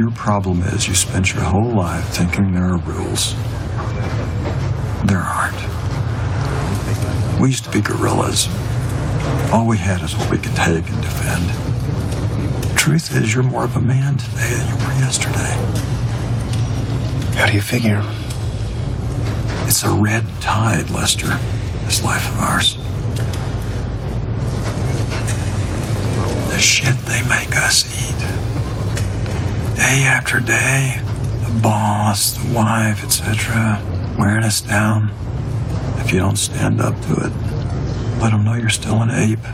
Your problem is you spent your whole life thinking there are rules. There aren't. We used to be guerrillas. All we had is what we could take and defend. Truth is, you're more of a man today than you were yesterday. How do you figure? It's a red tide, Lester, this life of ours. The shit they make us eat. Day after day, the boss, the wife, etc., wearing us down. If you don't stand up to it, let them know you're still an ape.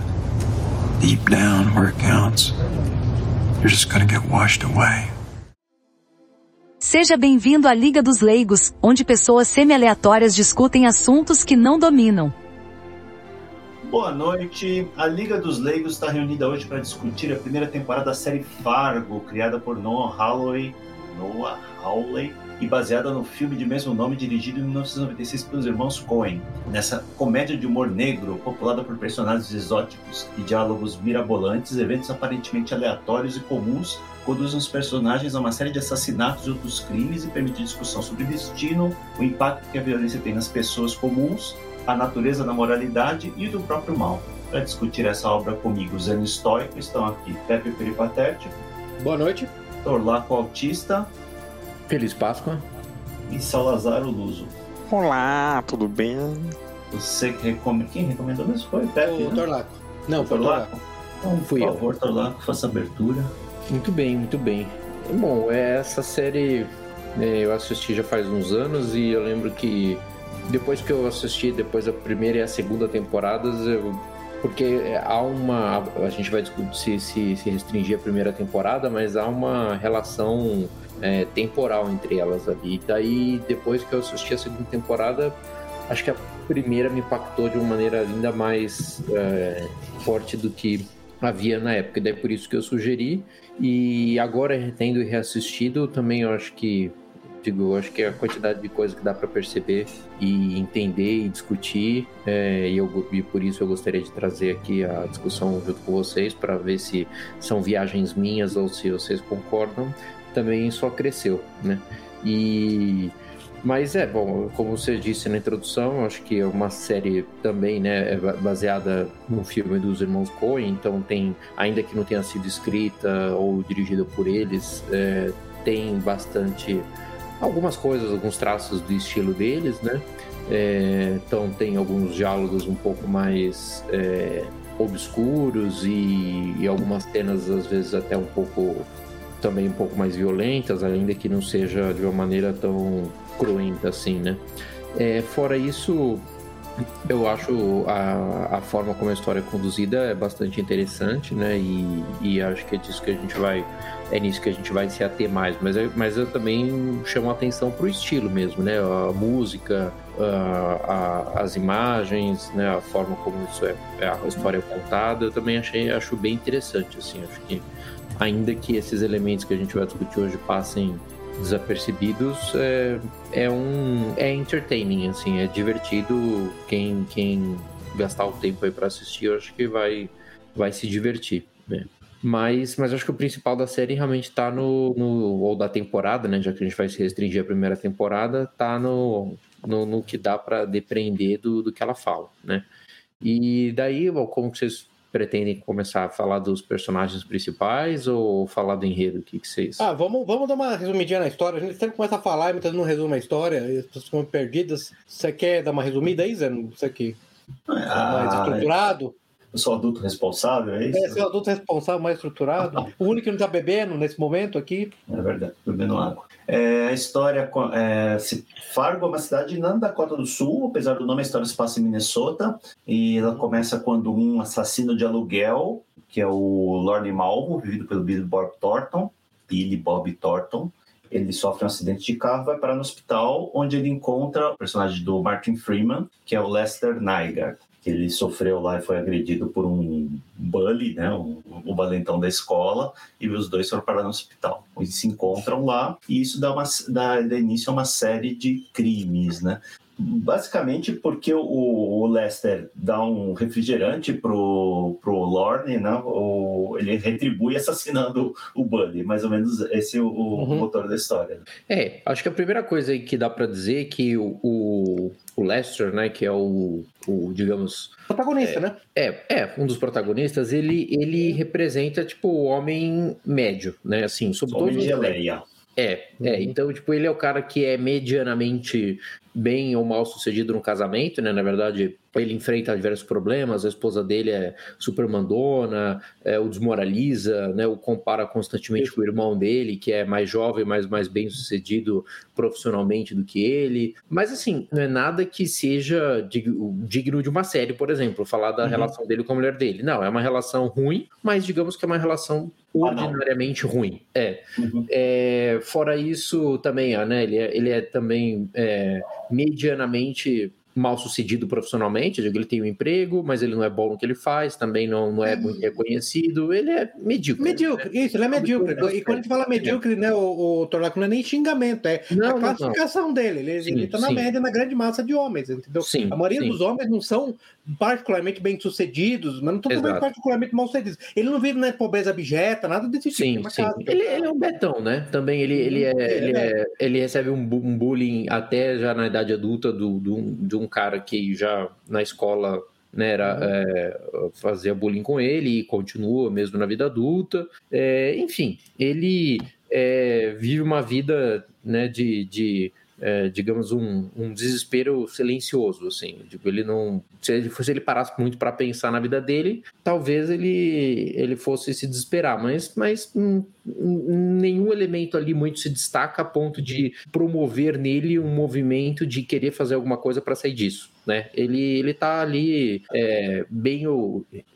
Deep down where it counts, you're just gonna get washed away. Seja bem-vindo à Liga dos Leigos, onde pessoas semi-aleatórias discutem assuntos que não dominam. Boa noite. A Liga dos Leigos está reunida hoje para discutir a primeira temporada da série Fargo, criada por Noah Hawley, Noah Hawley e baseada no filme de mesmo nome dirigido em 1996 pelos irmãos Coen. Nessa comédia de humor negro, populada por personagens exóticos e diálogos mirabolantes, eventos aparentemente aleatórios e comuns conduzem os personagens a uma série de assassinatos e outros crimes e permite discussão sobre destino, o impacto que a violência tem nas pessoas comuns, a natureza da moralidade e do próprio mal. Para discutir essa obra comigo, Zeno Estoico, estão aqui Pepe Peripatético. Boa noite. Torlaco Autista. Feliz Páscoa. E Salazar Luso. Olá, tudo bem? Você que recomenda. Quem recomendou mesmo foi? Pepe, o né? Torlaco. Não, foi Torlaco. Então, Fui por eu. favor, Torlaco, faça a abertura. Muito bem, muito bem. Bom, essa série é, eu assisti já faz uns anos e eu lembro que depois que eu assisti, depois da primeira e a segunda temporadas, eu, porque há uma. A gente vai discutir se, se, restringir a primeira temporada, mas há uma relação é, temporal entre elas ali. Daí, depois que eu assisti a segunda temporada, acho que a primeira me impactou de uma maneira ainda mais é, forte do que havia na época. E daí por isso que eu sugeri. E agora, tendo reassistido, também eu acho que digo, acho que a quantidade de coisa que dá para perceber e entender e discutir, é, e, eu, e por isso eu gostaria de trazer aqui a discussão junto com vocês para ver se são viagens minhas ou se vocês concordam, também só cresceu, né? E mas é, bom, como você disse na introdução, acho que é uma série também, né, é baseada num filme dos irmãos Coen, então tem, ainda que não tenha sido escrita ou dirigida por eles, é, tem bastante, algumas coisas, alguns traços do estilo deles, né, é, então tem alguns diálogos um pouco mais é, obscuros e, e algumas cenas às vezes até um pouco, também um pouco mais violentas, ainda que não seja de uma maneira tão cruenta assim, né? É, fora isso, eu acho a, a forma como a história é conduzida é bastante interessante, né? E, e acho que é disso que a gente vai. É nisso que a gente vai se ater mais. Mas, eu- mas eu também chamo a atenção pro estilo mesmo, né? A música, a, a- as imagens, né? A forma como isso é, a história é contada, eu também achei, acho bem interessante, assim. Acho que ainda que esses elementos que a gente vai discutir hoje passem desapercebidos é, é um é entertaining assim é divertido quem quem gastar o tempo aí para assistir eu acho que vai vai se divertir né? Mas mas acho que o principal da série realmente tá no, no ou da temporada né já que a gente vai se restringir à primeira temporada tá no no, no que dá para depreender do, do que ela fala né e daí bom, como que vocês pretendem começar a falar dos personagens principais ou falar do enredo o que, que vocês Ah, vamos, vamos dar uma resumidinha na história. A gente sempre começa a falar e muitas vezes não resume a história e as pessoas ficam perdidas. Você quer dar uma resumida aí, Zé? Você que é mais Ah, estruturado? Eu sou adulto responsável, é isso? É, ser adulto responsável, mais estruturado. O único que não tá bebendo nesse momento aqui. É verdade, bebendo água. É, a história. É, Fargo é uma cidade na Dakota do Sul, apesar do nome, a história se passa em Minnesota. E ela começa quando um assassino de aluguel, que é o Lorne Malvo, vivido pelo Billy Bob Thornton, Billy Bob Thornton, ele sofre um acidente de carro vai parar no hospital, onde ele encontra o personagem do Martin Freeman, que é o Lester Nygaard. Que ele sofreu lá e foi agredido por um bully, né, o, o valentão da escola, e os dois foram parar no hospital. Eles se encontram lá e isso dá, uma, dá, dá início a uma série de crimes, né? Basicamente porque o, o Lester dá um refrigerante pro, pro Lorne, né? O, ele retribui assassinando o Buddy. Mais ou menos esse é o, uhum. motor da história. É, acho que a primeira coisa que dá para dizer é que o, o, o, Lester, né, que é o, o digamos... Protagonista, é, né? É, é, um dos protagonistas, ele, ele representa, tipo, o homem médio, né? Assim, sobre homem todos de. É, é, então, tipo, ele é o cara que é medianamente bem ou mal sucedido no casamento, né? Na verdade, ele enfrenta diversos problemas, a esposa dele é super mandona, é, o desmoraliza, né? O compara constantemente com o irmão dele, que é mais jovem, mas mais bem sucedido profissionalmente do que ele. Mas assim, não é nada que seja digno de uma série, por exemplo, falar da uhum. relação dele com a mulher dele. Não, é uma relação ruim, mas digamos que é uma relação ordinariamente ah, ruim. É. Uhum. é. Fora isso, também, né? Ele é, ele é também é, medianamente mal sucedido profissionalmente, ele tem um emprego, mas ele não é bom no que ele faz, também não, não é muito reconhecido, ele é medíocre. Medíocre, né? isso, ele é medíocre. E quando a gente fala medíocre, né, o, o Torlaco não é nem xingamento, é não, a classificação não, não. dele. Ele, sim, ele tá na sim. média na grande massa de homens, entendeu? Sim, a maioria dos homens não são particularmente bem sucedidos, mas não estão também particularmente mal sucedidos. Ele não vive na pobreza abjeta, nada desse tipo. Sim, sim. Ele, ele, é um betão, né? Também ele, ele, é, ele, é, ele recebe um, bullying até já na idade adulta do, do, de um cara que já na escola né, era, é, fazia bullying com ele e continua mesmo na vida adulta. É, enfim, ele é, vive uma vida né, de, de é, digamos, um, um, desespero silencioso, assim. Ele não... Se ele, se ele parasse muito para pensar na vida dele, talvez ele, ele fosse se desesperar, mas, mas hum, nenhum elemento ali muito se destaca a ponto de promover nele um movimento de querer fazer alguma coisa para sair disso, né? Ele, ele tá ali é, bem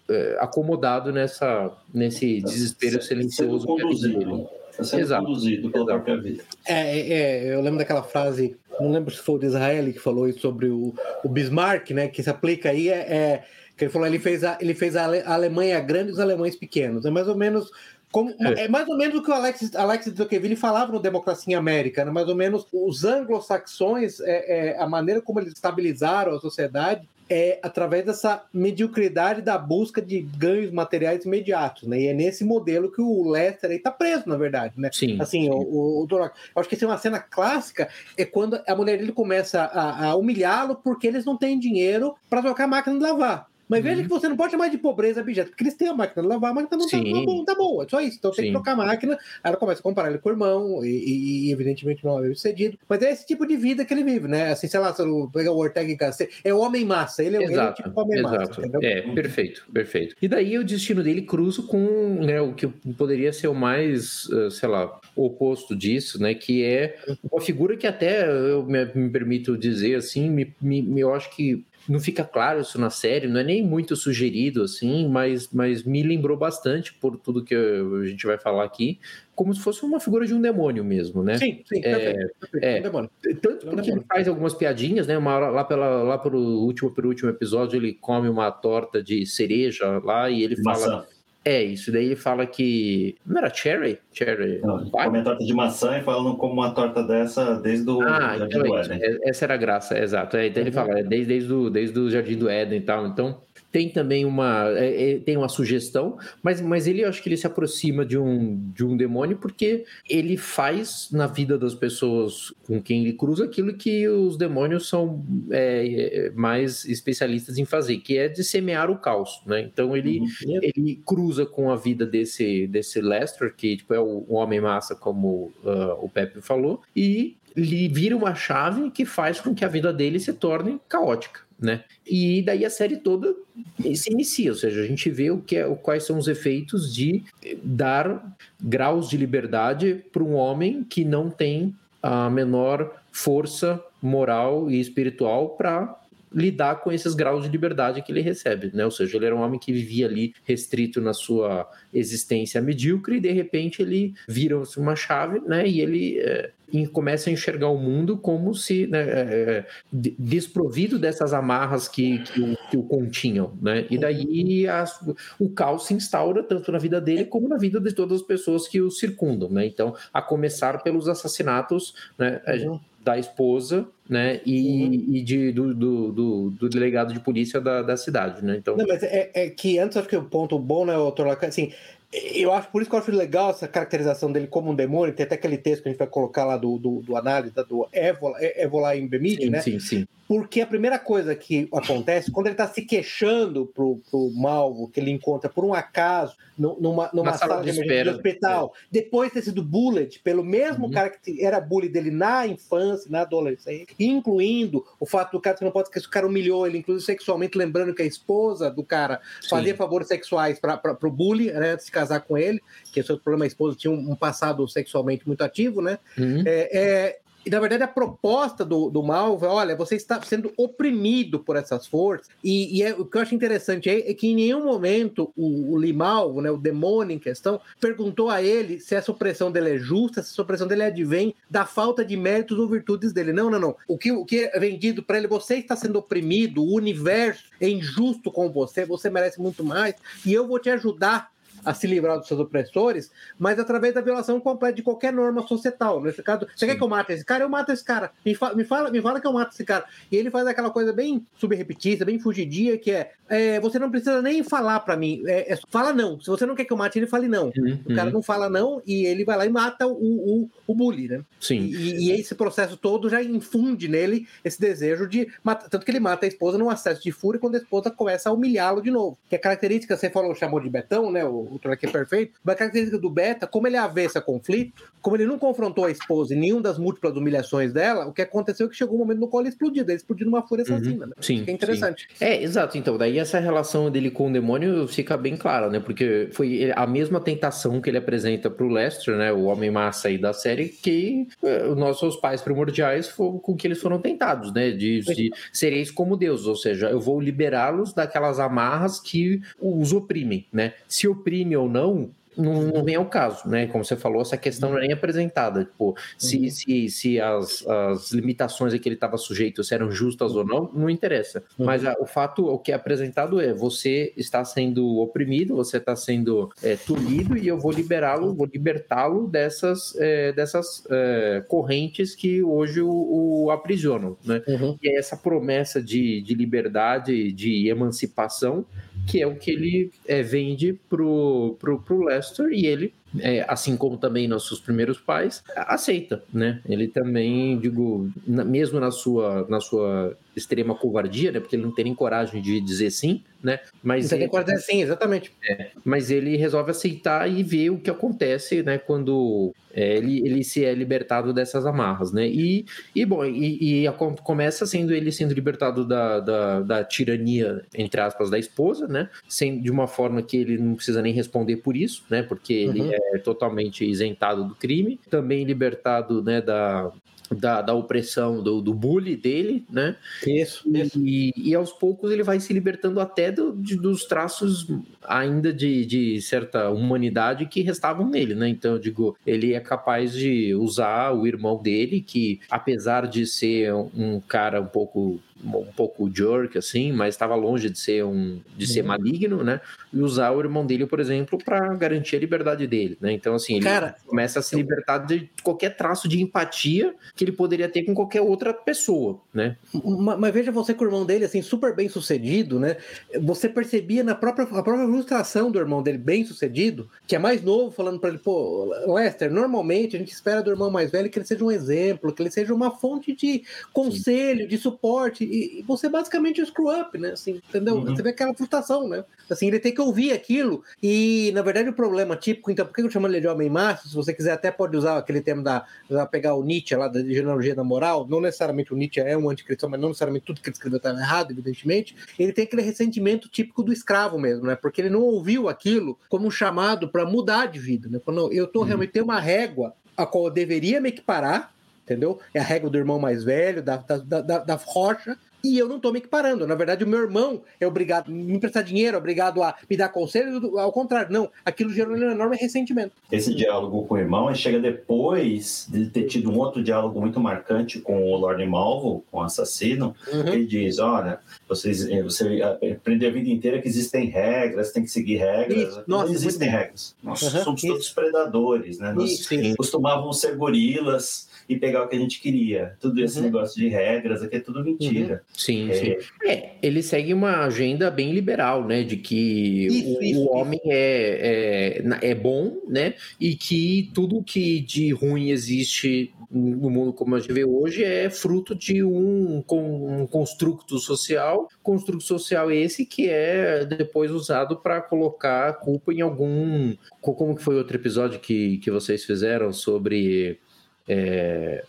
é, acomodado nessa, nesse desespero silencioso que é dele. Está sendo Exato. conduzido pela Exato. própria vida. É, é, é, eu lembro daquela frase, não lembro se foi o de Israel que falou isso sobre o, o Bismarck, né? Que se aplica aí, é, é que ele falou, ele fez a, ele fez a Alemanha grande e os alemães pequenos. É mais ou menos como, é. é. mais ou menos o que o Alex, Alex de Tocqueville falava no Democracia em América, né? mais ou menos os anglo-saxões, é, é, a maneira como eles estabilizaram a sociedade é através dessa mediocridade da busca de ganhos materiais imediatos, né? E é nesse modelo que o Lester aí tá preso, na verdade, né? Sim. Assim, sim. o, o, o acho que assim, uma cena clássica é quando a mulher dele começa a, a humilhá-lo porque eles não têm dinheiro para trocar a máquina de lavar. Mas veja uhum. que você não pode chamar de pobreza objeto, porque eles têm a máquina de lavar, a máquina não tá, bom, tá boa, é só isso. Então tem que trocar a máquina, aí ela começa a comparar ele com o irmão, e, e, evidentemente não é bem sucedido. Mas é esse tipo de vida que ele vive, né? Assim, sei lá, se eu pegar o Ortega e Gasset, é o homem massa, ele é, ele é tipo homem exato. massa. Entendeu? É, perfeito, perfeito. E daí o destino dele cruza com né, o que poderia ser o mais, eh, sei lá, oposto disso, né? Que é uma figura que até eu me, me permito dizer assim, me, me, eu acho que não fica claro isso na série, não é nem muito sugerido assim, mas, mas me lembrou bastante por tudo que a gente vai falar aqui, como se fosse uma figura de um demônio mesmo, né? Sim, sim, é, perfeito, perfeito, é, um demônio. Tanto é porque ele faz algumas piadinhas, né? Uma hora, lá, pela, lá pelo último, pelo último episódio, ele come uma torta de cereja lá e ele Maçã. fala. É, isso daí ele fala que. Não era cherry? Cherry. Não, come a torta de maçã e fala não como uma torta dessa desde o ah, Jardim então do é Éden. Essa era a graça, exato. É, então uhum. ele fala, é desde, desde, o, desde o Jardim do Éden e tal. Então, tem também uma é, é, tem uma sugestão, mas, mas ele eu acho que ele se aproxima de um, de um demônio porque ele faz na vida das pessoas com quem ele cruza aquilo que os demônios são é, é mais especialistas em fazer, que é de semear o caos, né? Então ele, uhum. ele cruza com a vida desse, desse Lester, que tipo, é o, o homem massa, como uh, o Pepe falou, e lhe vira uma chave que faz com que a vida dele se torne caótica né? E daí a série toda se inicia, ou seja, a gente vê o que é, quais são os efeitos de dar graus de liberdade para um homem que não tem a menor força moral e espiritual para lidar com esses graus de liberdade que ele recebe, né? Ou seja, ele era um homem que vivia ali restrito na sua existência medíocre e de repente ele vira uma chave, né? E ele é, começa a enxergar o mundo como se né, é, desprovido dessas amarras que, que, o, que o continham, né? E daí as, o caos se instaura tanto na vida dele como na vida de todas as pessoas que o circundam, né? Então, a começar pelos assassinatos, né? Da esposa, né, e, uhum. e de, do, do, do, do, delegado de polícia da, da cidade, né, então... Não, mas é, é que antes, acho que o ponto bom, né, doutor Lacan, assim, eu acho, por isso que eu acho legal essa caracterização dele como um demônio, tem até aquele texto que a gente vai colocar lá do, do, do análise, do Evola, Evola em Bemid, né? Sim, sim. Porque a primeira coisa que acontece, quando ele está se queixando pro, pro Malvo, que ele encontra por um acaso numa, numa sala, sala, de, de emergência do hospital, é. depois de ter sido bullied pelo mesmo uhum. cara que era bully dele na infância, na adolescência, incluindo o fato do cara que não pode esquecer, o cara humilhou ele, inclusive sexualmente, lembrando que a esposa do cara Sim. fazia favores sexuais para o bully, né, antes de casar com ele, que o seu problema, a esposa tinha um, um passado sexualmente muito ativo, né? Uhum. É, é, e na verdade a proposta do, do Malva, olha, você está sendo oprimido por essas forças. E, e é, o que eu acho interessante é, é, que em nenhum momento o, o Limalvo, né, o demônio em questão, perguntou a ele se essa opressão dele é justa, se essa opressão dele advém da falta de méritos ou virtudes dele. Não, não, não. O que, o que é vendido para ele, você está sendo oprimido, o universo é injusto com você, você merece muito mais, e eu vou te ajudar a se livrar dos seus opressores, mas através da violação completa de qualquer norma societal. Nesse caso, você Sim. quer que eu mate esse cara? Eu mato esse cara. Me, fa me, fala, me fala que eu mato esse cara. E ele faz aquela coisa bem subrepetista, bem fugidia, que é, é, você não precisa nem falar para mim. É, é, fala não. Se você não quer que eu mate, ele fale não. Uhum. O cara não fala não e ele vai lá e mata o, o, o bully, né? Sim. E, e, esse processo todo já infunde nele esse desejo de matar. Tanto que ele mata a esposa num acesso de fúria quando a esposa começa a humilhá-lo de novo. Que a característica, você falou, chamou de Betão, né? O, o Trolley é perfeito. Mas a característica do Beta, como ele é avessa a conflito, como ele não confrontou a esposa em nenhuma das múltiplas humilhações dela, o que aconteceu é que chegou um momento no qual ele explodiu. Ele explodiu numa fúria uhum. assassina. Né? Sim. Que é interessante. Sim. É, exato. Então, daí essa relação dele com o demônio fica bem clara, né? Porque foi a mesma tentação que ele apresenta pro Lester, né? O homem massa aí da série, que eh, os nossos pais primordiais foram com que eles foram tentados, né? De, de sereis como Deus, ou seja, eu vou liberá-los daquelas amarras que os oprimem, né? Se oprime ou não, não, não, não vem ao caso, né? Como você falou, essa questão não é nem apresentada. Tipo, se, uhum. se, se as, as limitações a que ele estava sujeito se eram justas ou não, não interessa. Uhum. Mas a, o fato, o que é apresentado é: você está sendo oprimido, você está sendo é, tolhido e eu vou liberá-lo, vou libertá-lo dessas, é, dessas é, correntes que hoje o, o aprisionam, né? Uhum. E é essa promessa de, de liberdade, de emancipação que é o que ele é, vende pro, pro, pro Lester e ele é, assim como também nossos primeiros pais, aceita, né? Ele também, digo, na, mesmo na sua, na sua extrema covardia, né? Porque ele não tem nem coragem de dizer sim, né? Mas ele, coragem de dizer sim, exatamente. É, mas ele resolve aceitar e ver o que acontece, né? Quando é, ele, ele se é libertado dessas amarras, né? E, e bom, e, e começa sendo ele sendo libertado da, da, da, tirania, entre aspas, da esposa, né? Sem, de uma forma que ele não precisa nem responder por isso, né? Porque ele uhum. é totalmente isentado do crime, também libertado, né, da, da, da opressão do, do bully dele, né? Isso, isso. E, e aos poucos ele vai se libertando até do, de, dos traços ainda de, de certa humanidade que restavam nele, né? Então, eu digo, ele é capaz de usar o irmão dele, que apesar de ser um cara um pouco um pouco jerk, assim, mas estava longe de ser um de ser uhum. maligno, né? E usar o irmão dele, por exemplo, para garantir a liberdade dele, né? Então, assim, ele Cara, começa a se libertar de qualquer traço de empatia que ele poderia ter com qualquer outra pessoa, né? Mas, mas veja você com o irmão dele, assim, super bem sucedido, né? Você percebia na própria, a própria frustração do irmão dele bem sucedido, que é mais novo, falando para ele, pô, Lester, normalmente a gente espera do irmão mais velho que ele seja um exemplo, que ele seja uma fonte de conselho, Sim. de suporte e, você basicamente é screw up, né? Assim, entendeu? Uhum. Você vê aquela frustração, né? Assim, ele tem que ouvir aquilo e, na verdade, o problema típico, então, por que eu chamo ele de homem macho? Se você quiser, até pode usar aquele termo da, da pegar o Nietzsche lá da genealogia da moral, não necessariamente o Nietzsche é um anticristão, mas não necessariamente tudo que ele escreveu está errado, evidentemente. Ele tem aquele ressentimento típico do escravo mesmo, né? Porque ele não ouviu aquilo como um chamado para mudar de vida, né? Falou, eu tô uhum. realmente tem uma régua a qual eu deveria me equiparar, entendeu? É a régua do irmão mais velho, da, da, da, da rocha, e eu não tô me equiparando. Na verdade, o meu irmão é obrigado a me emprestar dinheiro, é obrigado a me dar conselho, ao contrário. Não, aquilo gerou um enorme ressentimento. Esse diálogo com o irmão chega depois de ter tido um outro diálogo muito marcante com o Lord Malvo, com o assassino. Uhum. Ele diz: Olha, vocês, eh, você aprendeu a vida inteira que existem regras, tem que seguir regras. Isso. Nossa, não existem muito regras. Nós Uhum, somos isso. todos predadores, né? Nós isso. costumavam ser gorilas e pegar o que a gente queria. Tudo esse Uhum. negócio de regras aqui é tudo mentira. Sim, É, sim. É, ele segue uma agenda bem liberal, né? De que Isso, o, isso, o homem é, é, é bom, né? E que tudo que de ruim existe no mundo como a gente vê hoje é fruto de um, um construto social. Construto social esse que é depois usado para colocar a culpa em algum. co- Como que foi outro episódio que, que vocês fizeram sobre. É,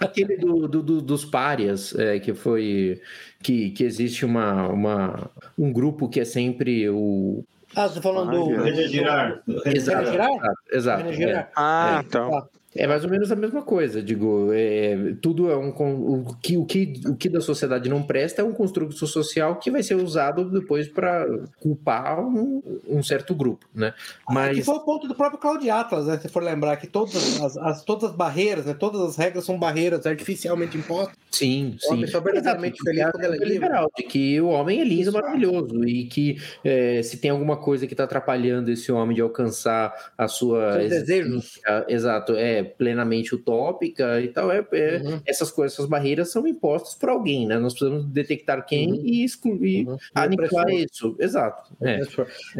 Aquele do, do- do- dos párias, é, que foi que, que existe uma, uma, um grupo que é sempre o. Ah, você tá falando Ai, do. René Girard. René Exato, Girard? exato, exato, René é. Girard. Ah, É. então. Ah, É mais ou menos a mesma coisa, digo, é, tudo é um o que, o que o que da sociedade não presta é um construto social que vai ser usado depois para culpar um, um certo grupo, né? Que Mas foi o ponto do próprio Claudio Atlas, né? Se for lembrar que todas as, as- todas as barreiras, né? Todas as regras são barreiras artificialmente impostas. sim, O homem sim. só verdadeiramente feliz porque quando ela é é liberal, de que o homem é lindo, Isso. maravilhoso e que é, se tem alguma coisa que está atrapalhando esse homem de alcançar a sua desejos. exato, é plenamente utópica e tal, é, é- Uhum. essas coisas, essas barreiras são impostas por alguém, né? Nós precisamos detectar quem Uhum. e excluir, Uhum. aniquilar isso, exato. É.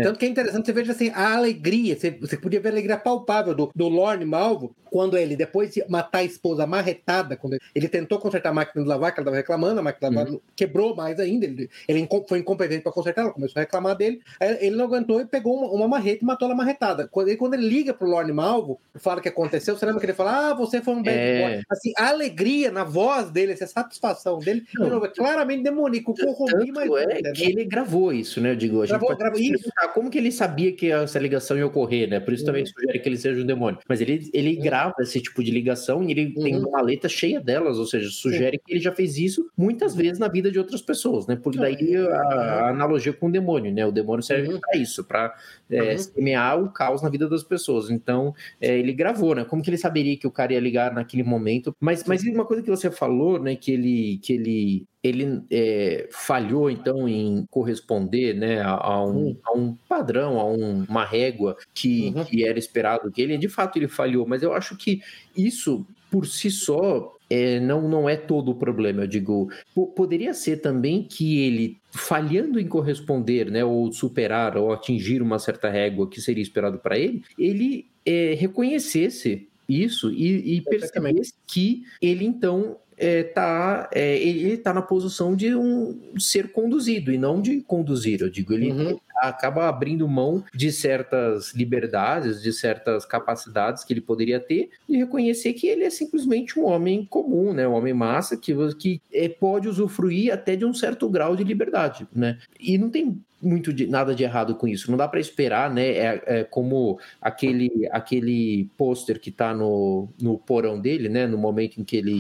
Tanto que é interessante você veja assim, a alegria, você, você podia ver a alegria palpável do, do Lorne Malvo, quando ele, depois de matar a esposa marretada, quando ele, tentou consertar a máquina de lavar, que ela estava reclamando, a máquina de lavar quebrou mais ainda, ele, ele foi incompetente para consertar, ela começou a reclamar dele, aí ele não aguentou e pegou uma, uma marreta e matou ela marretada. Quando ele, quando ele liga pro Lorne Malvo, fala o que aconteceu, você lembra que ele fala, ah, você foi um bad É. boy. Assim, a alegria na voz dele, essa satisfação dele, Não. é claramente demoníaco, corrompi, mas... É que ele gravou isso, né? Eu digo, a gente Gravou- isso. como que ele sabia que essa ligação ia ocorrer, né? Por isso também Uhum. sugere que ele seja um demônio. Mas ele, ele grava esse tipo de ligação e ele tem Uhum. uma maleta cheia delas, ou seja, sugere que ele já fez isso muitas vezes na vida de outras pessoas, né? Porque daí a, a analogia com o demônio, né? O demônio serve Uhum. para isso, para é, Uhum. semear o caos na vida das pessoas. Então, é, ele gravou, né? Como que ele saberia que o cara ia ligar naquele momento? Mas, mas uma coisa que você falou, né? Que ele, que ele, ele é, falhou então em corresponder, né? A, a um, a um padrão, a um- uma régua que, Uhum. que era esperado que ele. De fato, ele falhou. Mas eu acho que isso por si só é, não, não é todo o problema. Eu digo, po- poderia ser também que ele, falhando em corresponder, né, ou superar, ou atingir uma certa régua que seria esperado para ele, ele é, reconhecesse isso e, e percebesse que ele então é, tá, é, ele tá na posição de um ser conduzido e não de conduzir. Eu digo, ele Uhum. Acaba abrindo mão de certas liberdades, de certas capacidades que ele poderia ter e reconhecer que ele é simplesmente um homem comum, né? Um homem massa que, que é, pode usufruir até de um certo grau de liberdade, né? E não tem muito de, nada de errado com isso. Não dá para esperar, né? É, é como aquele aquele pôster que tá no, no porão dele, né? No momento em que ele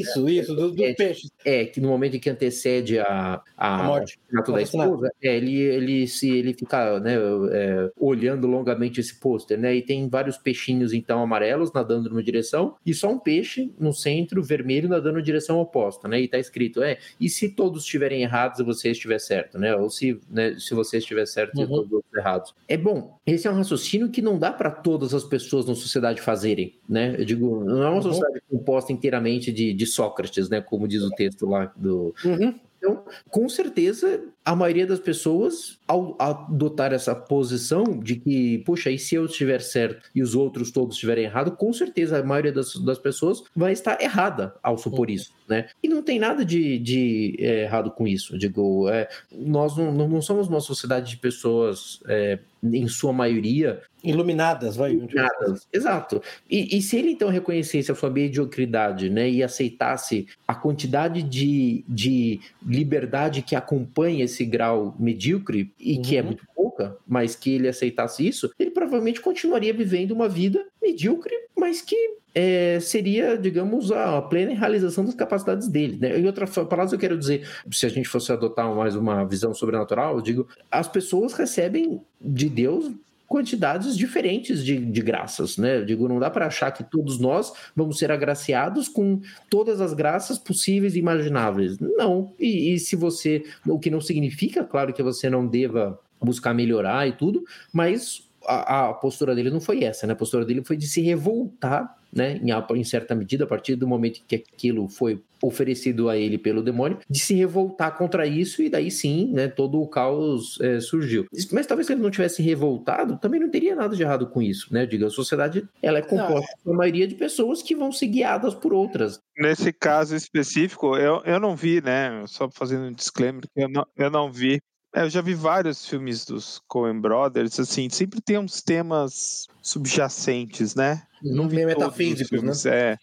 Isso, isso, do, do É, peixe. É que no momento em que antecede a, a, A morte. assassinato da esposa, é, ele, ele se ele fica né, é, olhando longamente esse pôster, né? E tem vários peixinhos então amarelos nadando numa direção e só um peixe no centro vermelho nadando na direção oposta, né? E tá escrito é e se todos estiverem errados e você estiver certo, né? Ou se né, se você estiver certo e Uhum. todos os outros errados. É bom. Esse é um raciocínio que não dá para todas as pessoas na sociedade fazerem, né? Eu digo, não é uma Uhum. sociedade composta inteiramente de, de Sócrates, né? Como diz o texto lá do, Uhum. então, com certeza, a maioria das pessoas, ao adotar essa posição de que, puxa, e se eu estiver certo e os outros todos estiverem errado, com certeza a maioria das, das pessoas vai estar errada ao supor isso, né? E não tem nada de, de é, errado com isso. Digo, é, nós não, não somos uma sociedade de pessoas, é, em sua maioria, Iluminadas, vai. Nada, exato. E, e se ele então reconhecesse a sua mediocridade, né, e aceitasse a quantidade de, de liberdade que acompanha esse grau medíocre, e que é Uhum. muito pouca, mas que ele aceitasse isso, ele provavelmente continuaria vivendo uma vida medíocre, mas que é, seria, digamos, a plena realização das capacidades dele. Né? Em outras palavras, eu quero dizer, se a gente fosse adotar mais uma visão sobrenatural, eu digo, as pessoas recebem de Deus quantidades diferentes de, de graças, né? Eu digo, não dá para achar que todos nós vamos ser agraciados com todas as graças possíveis e imagináveis. Não. E, e se você, o que não significa, claro, que você não deva buscar melhorar e tudo, mas a, a, postura dele não foi essa, né? A postura dele foi de se revoltar, né? Em, em, certa medida, a partir do momento que aquilo foi oferecido a ele pelo demônio, de se revoltar contra isso e daí sim, né? Todo o caos é, surgiu. Mas talvez se ele não tivesse revoltado, também não teria nada de errado com isso, né? Diga, a sociedade ela é composta por maioria de pessoas que vão ser guiadas por outras. Nesse caso específico, eu, eu não vi, né? Só fazendo um disclaimer, eu não, eu não vi é, eu já vi vários filmes dos Coen Brothers, assim, sempre tem uns temas subjacentes, né? Não vi metafísicos, né? É.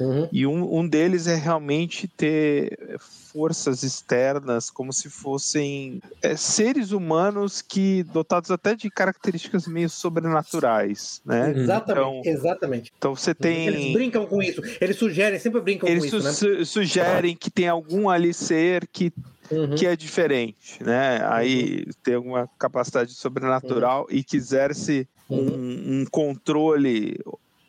Uhum. E um, um deles é realmente ter forças externas, como se fossem é, seres humanos que dotados até de características meio sobrenaturais, né? Exatamente, então, exatamente. Então você tem. Eles brincam com isso. Eles sugerem, sempre brincam eles com isso, né? sugerem que tem algum ali ser que Uhum. que é diferente, né? Aí uhum. tem alguma capacidade sobrenatural uhum. e quisesse um, uhum. um, controle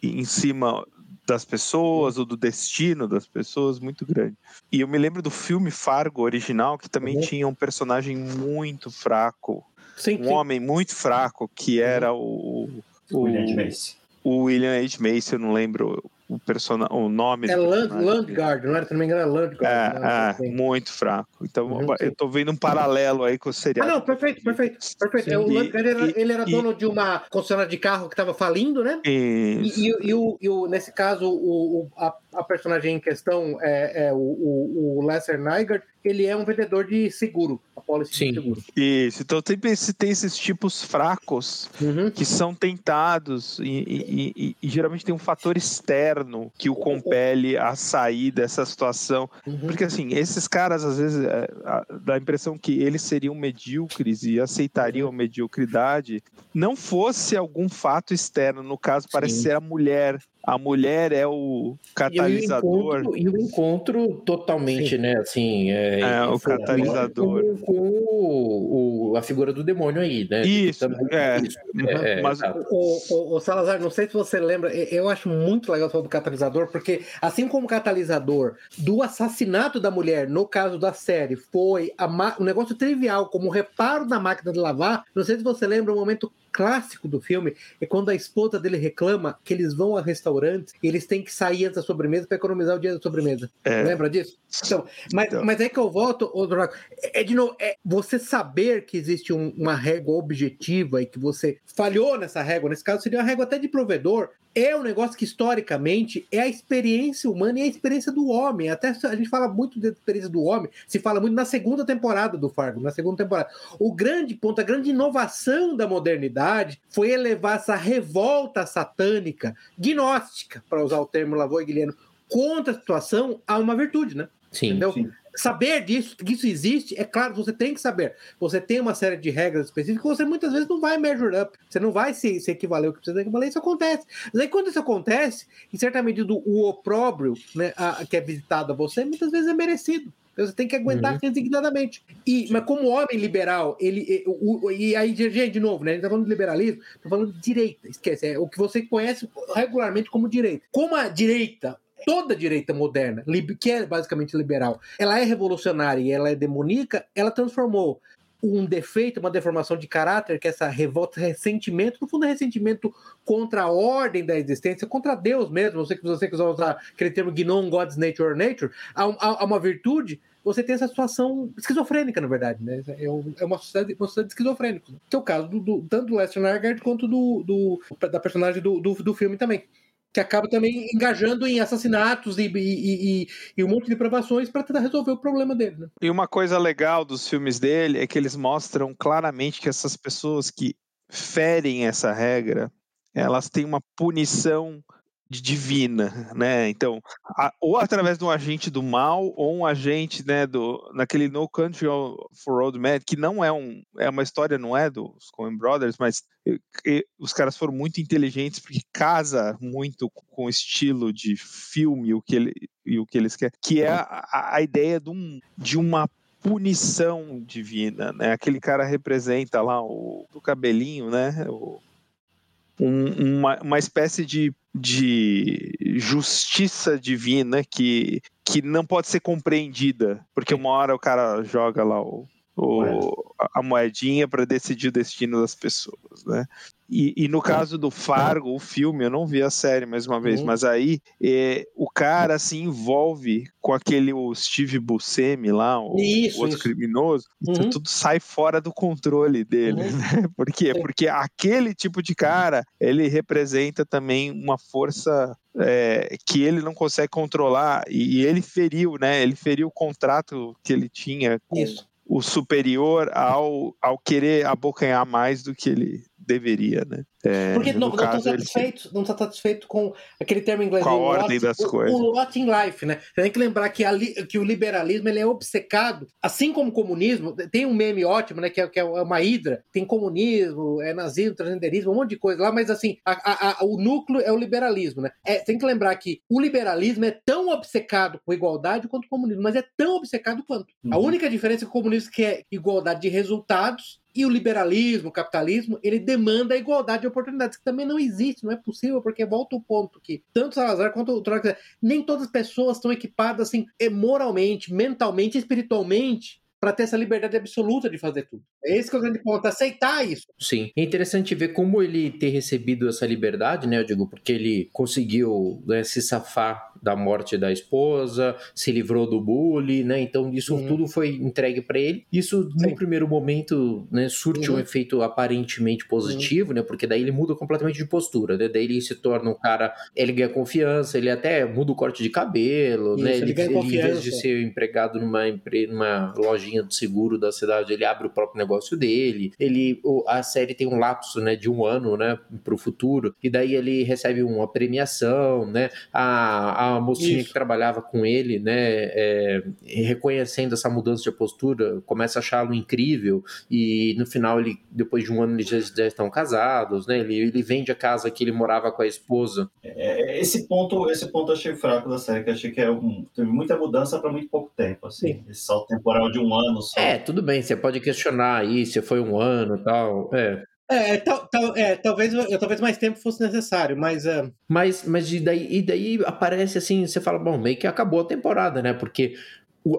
em cima das pessoas ou do destino das pessoas muito grande. E eu me lembro do filme Fargo original que também uhum. tinha um personagem muito fraco, sim, um sim. homem muito fraco que uhum. era o, o William H. Macy. O William H. Macy, eu não lembro o, person... o nome É Landgard, não era? Se não me engano, é Landgard. É, né? é muito fraco. Então, uhum, eu tô vendo um paralelo aí com o seriado. Ah, não, perfeito, perfeito. perfeito. Sim, o Landgard, ele, era, ele era dono e, de uma concessionária de carro que estava falindo, né? E, e, e, o, e nesse caso, o, o a, a, personagem em questão é, é o, o, o Lesser Nygaard, ele é um vendedor de seguro, a policy Sim. de seguro. Isso, então tem, tem esses tipos fracos uhum. que são tentados e, e, e, e, geralmente tem um fator externo que o compele a sair dessa situação. Uhum. Porque assim, esses caras às vezes é, dá a impressão que eles seriam medíocres e aceitariam uhum. a mediocridade não fosse algum fato externo, no caso parece Sim. ser a mulher a mulher é o catalisador. E o encontro, e o encontro totalmente, Sim. né? Assim, é, é o catalisador. Com, com o, o, a figura do demônio aí, né? Isso, é. isso. é, é Mas, o, o, o, Salazar, não sei se você lembra, eu acho muito legal falar do catalisador, porque assim como o catalisador do assassinato da mulher, no caso da série, foi um negócio trivial, como o reparo da máquina de lavar, não sei se você lembra o momento clássico do filme é quando a esposa dele reclama que eles vão a restaurantes e eles têm que sair antes da sobremesa para economizar o dia da sobremesa. É. Lembra disso? Então, mas, então. mas é que eu volto, é, é de novo, é você saber que existe um, uma régua objetiva e que você falhou nessa régua, nesse caso seria uma régua até de provedor, é um negócio que historicamente é a experiência humana e a experiência do homem. Até a gente fala muito da experiência do homem, se fala muito na segunda temporada do Fargo, na segunda temporada. O grande ponto, a grande inovação da modernidade foi elevar essa revolta satânica, gnóstica, para usar o termo Lavoi Guilherme, contra a situação a uma virtude, né? Sim, Entendeu? Sim saber disso, que isso existe, é claro, você tem que saber. Você tem uma série de regras específicas, você muitas vezes não vai measure up, você não vai se, se equivaler ao que precisa equivaler, isso acontece. Mas aí quando isso acontece, em certa medida o opróbrio né, a, que é visitado a você, muitas vezes é merecido. Então, você tem que aguentar uhum. resignadamente. E, mas como homem liberal, ele. O, o, e aí, gente, de novo, né? A gente tá falando de liberalismo, tá falando de direita. Esquece, é o que você conhece regularmente como direita. Como a direita toda a direita moderna, que é basicamente liberal, ela é revolucionária e ela é demoníaca, ela transformou um defeito, uma deformação de caráter, que é essa revolta, ressentimento, no fundo é ressentimento contra a ordem da existência, contra Deus mesmo, você que você quiser usar aquele termo Gnon, God's Nature or Nature, há, uma virtude, você tem essa situação esquizofrênica, na verdade, né? É, é uma sociedade, uma sociedade esquizofrênica. Que é o caso do, do, tanto do Lester Nygaard quanto do, do, da personagem do, do, do filme também que acaba também engajando em assassinatos e, e, e, e um monte de provações para tentar resolver o problema dele. Né? E uma coisa legal dos filmes dele é que eles mostram claramente que essas pessoas que ferem essa regra, elas têm uma punição divina, né? Então, a, ou através de um agente do mal, ou um agente, né, do naquele No Country for Old Men, que não é um é uma história, não é dos Coen Brothers, mas e, e, os caras foram muito inteligentes porque casa muito com o estilo de filme o que ele, e o que eles querem, que é a, a ideia de, um, de uma punição divina, né? Aquele cara representa lá o do cabelinho, né? O, um, uma, uma espécie de, de justiça divina que, que não pode ser compreendida, porque uma hora o cara joga lá o, o, a moedinha para decidir o destino das pessoas, né? E, e, no caso do Fargo, o filme, eu não vi a série mais uma vez, uhum. mas aí é, o cara se envolve com aquele o Steve Buscemi lá, o, isso, outro isso. criminoso, uhum. então tudo sai fora do controle dele. Uhum. Né? Por quê? Porque aquele tipo de cara, ele representa também uma força é, que ele não consegue controlar e, e, ele feriu, né? Ele feriu o contrato que ele tinha com. O superior ao, ao querer abocanhar mais do que ele deveria, né? É, Porque não está satisfeito, ele... não tá satisfeito com aquele termo inglês. Com a ordem lot, das o, coisas. O lot in life, né? Você tem que lembrar que, a, que o liberalismo ele é obcecado, assim como o comunismo. Tem um meme ótimo, né? Que é, que é uma hidra. Tem comunismo, é nazismo, transgenderismo, um monte de coisa lá, mas assim, a, a, o núcleo é o liberalismo, né? É, tem que lembrar que o liberalismo é tão obcecado com igualdade quanto o comunismo, mas é tão obcecado quanto. Uhum. A única diferença é que o comunismo quer igualdade de resultados e o liberalismo, o capitalismo, ele demanda a igualdade de oportunidades, que também não existe, não é possível, porque volta o ponto que tanto Salazar quanto o Troika, nem todas as pessoas estão equipadas assim, moralmente, mentalmente, espiritualmente, para ter essa liberdade absoluta de fazer tudo. É esse que é o grande ponto, aceitar isso. Sim. É interessante ver como ele ter recebido essa liberdade, né, eu digo, porque ele conseguiu né, se safar da morte da esposa, se livrou do bullying, né? Então isso uhum. tudo foi entregue para ele. Isso Sim. no primeiro momento, né, surte uhum. um efeito aparentemente positivo, uhum. né? Porque daí ele muda completamente de postura, né? Daí ele se torna um cara, ele ganha confiança, ele até muda o corte de cabelo, isso, né? Ele, ele, ele em vez de ser empregado numa, numa lojinha de seguro da cidade, ele abre o próprio negócio dele. Ele a série tem um lapso, né, de um ano, né, para o futuro. E daí ele recebe uma premiação, né? A, a mocinha Isso. que trabalhava com ele, né, é, reconhecendo essa mudança de postura, começa a achá-lo incrível e no final ele, depois de um ano, eles já, já estão casados, né? Ele, ele vende a casa que ele morava com a esposa. É, esse ponto, esse ponto eu achei fraco da série, que achei que é um, teve muita mudança para muito pouco tempo, assim, Sim. esse salto temporal de um ano só. É, tudo bem, você pode questionar aí se foi um ano e tal, é. É, tal, tal, é, talvez, talvez mais tempo fosse necessário, mas. Uh... Mas, mas e daí, e daí aparece assim, você fala, bom, meio que acabou a temporada, né? Porque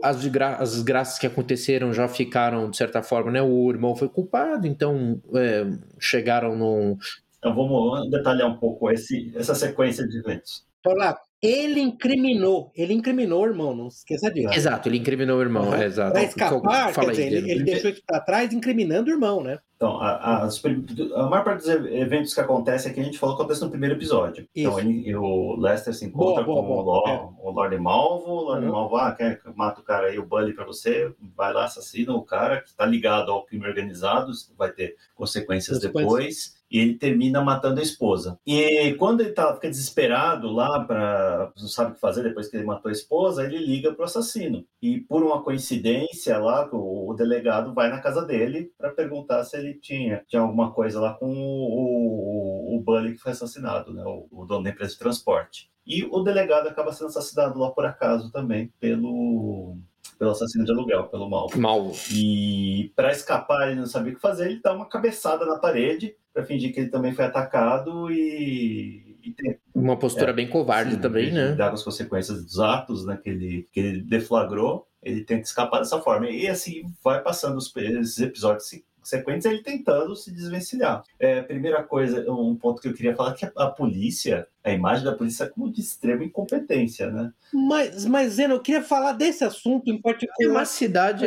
as, as desgraças que aconteceram já ficaram, de certa forma, né? O irmão foi culpado, então é, chegaram num. Então vamos detalhar um pouco esse, essa sequência de eventos. Olá, ele incriminou, ele incriminou o irmão, não esqueça disso. Exato, ele incriminou o irmão, uhum. é, exato. Pra escapar, Fala quer dizer, ele, ele, deixou isso pra trás incriminando o irmão, né? Então, a, a, a, maior parte dos eventos que acontecem aqui, a gente falou, acontece no primeiro episódio. Então, Isso. Então, ele, o Lester se encontra boa, com boa, o, Lord, é. o Lord Malvo, o Lord uhum. Malvo, ah, quer, mata o cara aí, o Bully pra você, vai lá, assassina o cara que tá ligado ao crime organizado, vai ter consequências. depois e ele termina matando a esposa. E quando ele tá, fica desesperado lá, para não sabe o que fazer depois que ele matou a esposa, ele liga pro assassino. E por uma coincidência lá, o, o delegado vai na casa dele para perguntar se ele tinha, tinha alguma coisa lá com o, o, o Bully que foi assassinado, né? o, o dono da empresa de transporte. E o delegado acaba sendo assassinado lá por acaso também pelo pelo assassino de aluguel, pelo mal. Mal. E para escapar, ele não sabia o que fazer, ele dá uma cabeçada na parede para fingir que ele também foi atacado e, e tem, uma postura é, bem covarde sim, também, né? Dá as consequências dos atos né, que, ele, que ele deflagrou, ele tenta escapar dessa forma. E assim vai passando os, esses episódios sequentes ele tentando se desvencilhar. É, primeira coisa, um ponto que eu queria falar é que a, a polícia, a imagem da polícia é como de extrema incompetência, né? Mas, mas Zeno, eu queria falar desse assunto em particular. É uma cidade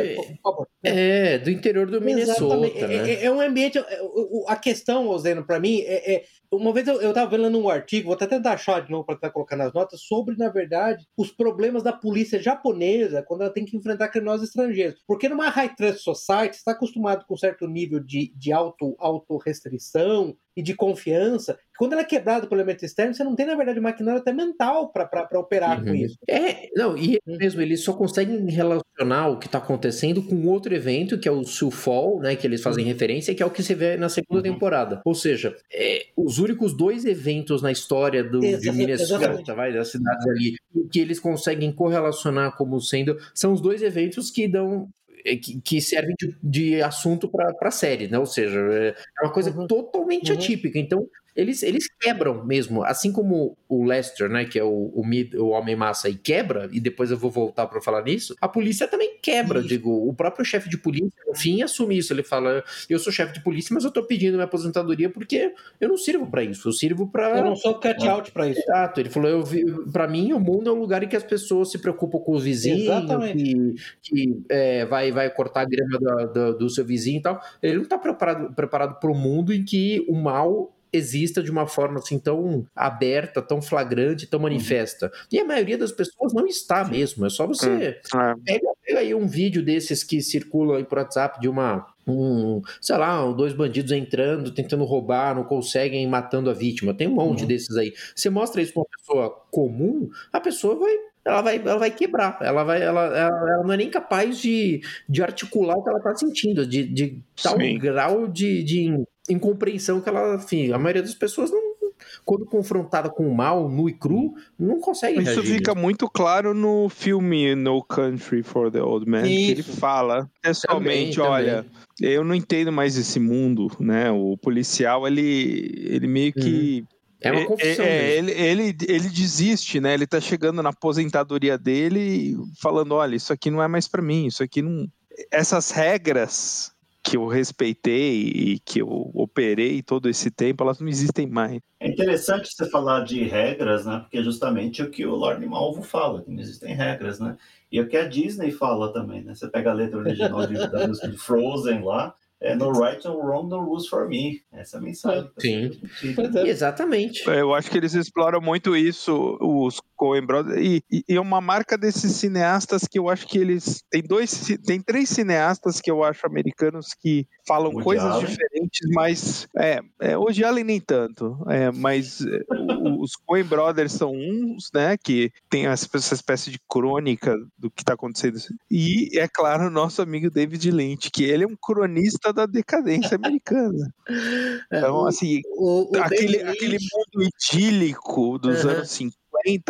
é, do interior do Minnesota, né? É, é, um ambiente. É, a questão, Zeno, para mim, é, é uma vez eu, estava vendo um artigo, vou até tentar achar de novo para tentar colocar nas notas, sobre, na verdade, os problemas da polícia japonesa quando ela tem que enfrentar criminosos estrangeiros. Porque numa high trust society, está acostumado com um certo nível de, de auto, auto restrição e de confiança. Quando ela é quebrada pelo elemento externo, você não tem, na verdade, maquinário até mental para operar uhum. com isso. É, não, e uhum. mesmo, eles só conseguem relacionar o que está acontecendo com outro evento, que é o Sulfall, né? Que eles fazem uhum. referência, que é o que você vê na segunda uhum. temporada. Ou seja, é, os únicos dois eventos na história do, de Minnesota, vai, das cidades ali, que eles conseguem correlacionar como sendo, são os dois eventos que dão é, que, que servem de, de assunto para a série, né? Ou seja, é, é uma coisa uhum. totalmente uhum. atípica. Então, eles, eles quebram mesmo. Assim como o Lester, né, que é o, o, mid, o Homem-Massa, e quebra, e depois eu vou voltar para falar nisso, a polícia também quebra. Isso. Digo, o próprio chefe de polícia, no fim, assume isso. Ele fala: Eu sou chefe de polícia, mas eu tô pedindo minha aposentadoria porque eu não sirvo para isso. Eu sirvo para. Eu não sou cut-out para isso. Exato. Ele falou: eu Para mim, o mundo é um lugar em que as pessoas se preocupam com os vizinhos, Exatamente. que, que é, vai, vai cortar a grama do, do, do seu vizinho e tal. Ele não tá preparado, preparado para o mundo em que o mal exista de uma forma assim tão aberta, tão flagrante, tão manifesta. Uhum. E a maioria das pessoas não está mesmo. É só você uhum. pega, pega, aí um vídeo desses que circulam aí por WhatsApp de uma um, sei lá, dois bandidos entrando, tentando roubar, não conseguem, matando a vítima. Tem um monte uhum. desses aí. Você mostra isso para uma pessoa comum, a pessoa vai ela vai, ela vai quebrar. Ela, vai, ela, ela, ela não é nem capaz de, de articular o que ela está sentindo, de, de tal Sim. grau de, de incompreensão que ela, enfim, a maioria das pessoas não, quando confrontada com o mal, nu e cru, não consegue Isso reagir. fica muito claro no filme No Country for the Old Man, Isso. que ele fala pessoalmente, também, olha, também. eu não entendo mais esse mundo, né? O policial, ele, ele meio que... Hum. É uma confissão. É, é ele, ele, ele desiste, né? Ele tá chegando na aposentadoria dele falando: olha, isso aqui não é mais para mim, isso aqui não. Essas regras que eu respeitei e que eu operei todo esse tempo, elas não existem mais. É interessante você falar de regras, né? Porque é justamente o que o Lord Malvo fala, que não existem regras, né? E é o que a Disney fala também, né? Você pega a letra original de, da música de Frozen lá, é no right or wrong, no rules for me. Essa é a mensagem. Sim, é. exatamente. É, eu acho que eles exploram muito isso, os Coen Brothers, e, e, e, uma marca desses cineastas que eu acho que eles tem dois, tem três cineastas que eu acho americanos que falam Woody coisas Allen. diferentes, mas é, é, hoje Allen nem tanto, é, mas é, os Coen Brothers são uns, né, que tem essa, essa espécie de crônica do que está acontecendo. E é claro, o nosso amigo David Lynch, que ele é um cronista da decadência americana. É, então, assim, o, o aquele, aquele mundo idílico dos uhum. anos 50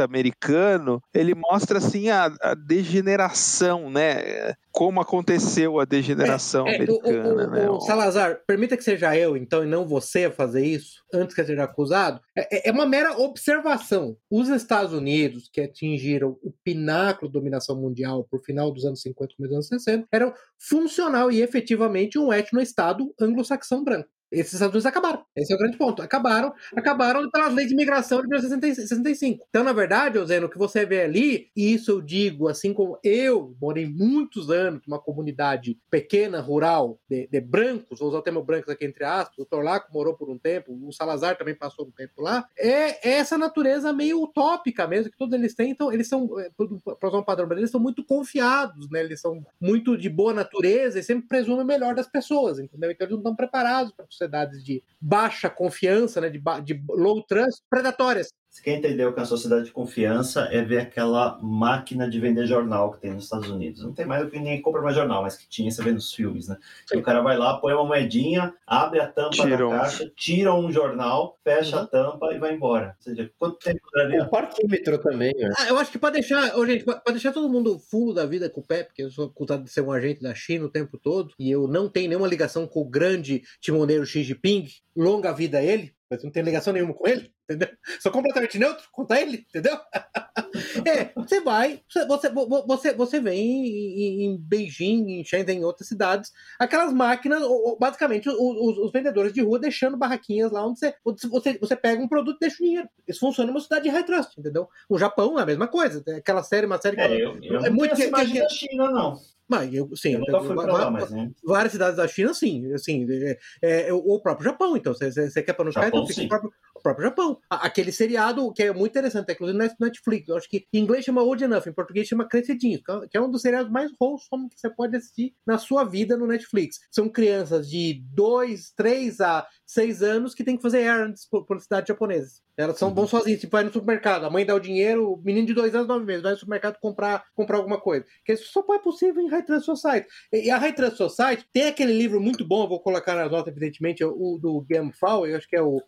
americano, ele mostra assim a, a, degeneração, né? Como aconteceu a degeneração é, é, americana. O, o, né? o, Salazar, permita que seja eu, então, e não você a fazer isso, antes que seja acusado. É, é, é uma mera observação. Os Estados Unidos, que atingiram o pináculo da dominação mundial por final dos anos 50 começo dos anos 60, eram funcional e efetivamente um etno-estado anglo-saxão branco. Esses Estados Unidos acabaram. Esse é o grande ponto. Acabaram, acabaram pelas leis de imigração de 1965. Então, na verdade, Zeno, o que você vê ali, e isso eu digo, assim como eu morei muitos anos numa comunidade pequena, rural, de, de brancos, vou usar o termo brancos aqui entre aspas, o Torlaco morou por um tempo, o Salazar também passou um tempo lá, é essa natureza meio utópica mesmo, que todos eles têm, então eles são, é, para usar um padrão brasileiro, eles são muito confiados, né? Eles são muito de boa natureza e sempre presumem o melhor das pessoas, entendeu? Então eles não estão preparados para sociedades de baixa confiança, né, de, de low trust, predatórias. Você quer entender o que é uma sociedade de confiança é ver aquela máquina de vender jornal que tem nos Estados Unidos. Não tem mais o que ninguém compra mais jornal, mas que tinha, você vê nos filmes, né? o cara vai lá, põe uma moedinha, abre a tampa da caixa, tira um jornal, fecha uhum. a tampa e vai embora. Ou seja, quanto tempo duraria? O parquímetro também, né? Ah, eu acho que para deixar, oh, gente, para deixar todo mundo fulo da vida com o pé, porque eu sou acusado de ser um agente da China o tempo todo, e eu não tenho nenhuma ligação com o grande timoneiro Xi Jinping, longa vida a ele, mas não tem ligação nenhuma com ele, entendeu? Sou completamente neutro contra ele, entendeu? é, você vai, você, você, você vem em, em Beijing, em Shenzhen, em outras cidades, aquelas máquinas, basicamente os, os, vendedores de rua deixando barraquinhas lá onde você, você, você pega um produto e deixa o dinheiro. Isso funciona em uma cidade de high trust, entendeu? O Japão é a mesma coisa, aquela série, uma série que é, eu, eu é muito que, que, da China, não. Mas eu, sim, eu nunca fui pra lá, mas, né? várias cidades da China, sim, assim, é, é, o próprio Japão, então, você quer para nos então fica o próprio, O próprio Japão. Aquele seriado que é muito interessante, inclusive na Netflix. Eu acho que em inglês chama Old Enough, em português chama Crescidinho, que é um dos seriados mais wholesome que você pode assistir na sua vida no Netflix. São crianças de 2, 3 a 6 anos que tem que fazer errands por, por cidades japonesas. Elas são, vão sozinhas, tipo, vai no supermercado, a mãe dá o dinheiro, o menino de dois anos, nove meses, vai no supermercado comprar, comprar alguma coisa. Que isso só é possível em High Trust Society. E a High Trust Society tem aquele livro muito bom, eu vou colocar nas notas, evidentemente, o do Game Fall, eu acho que é o.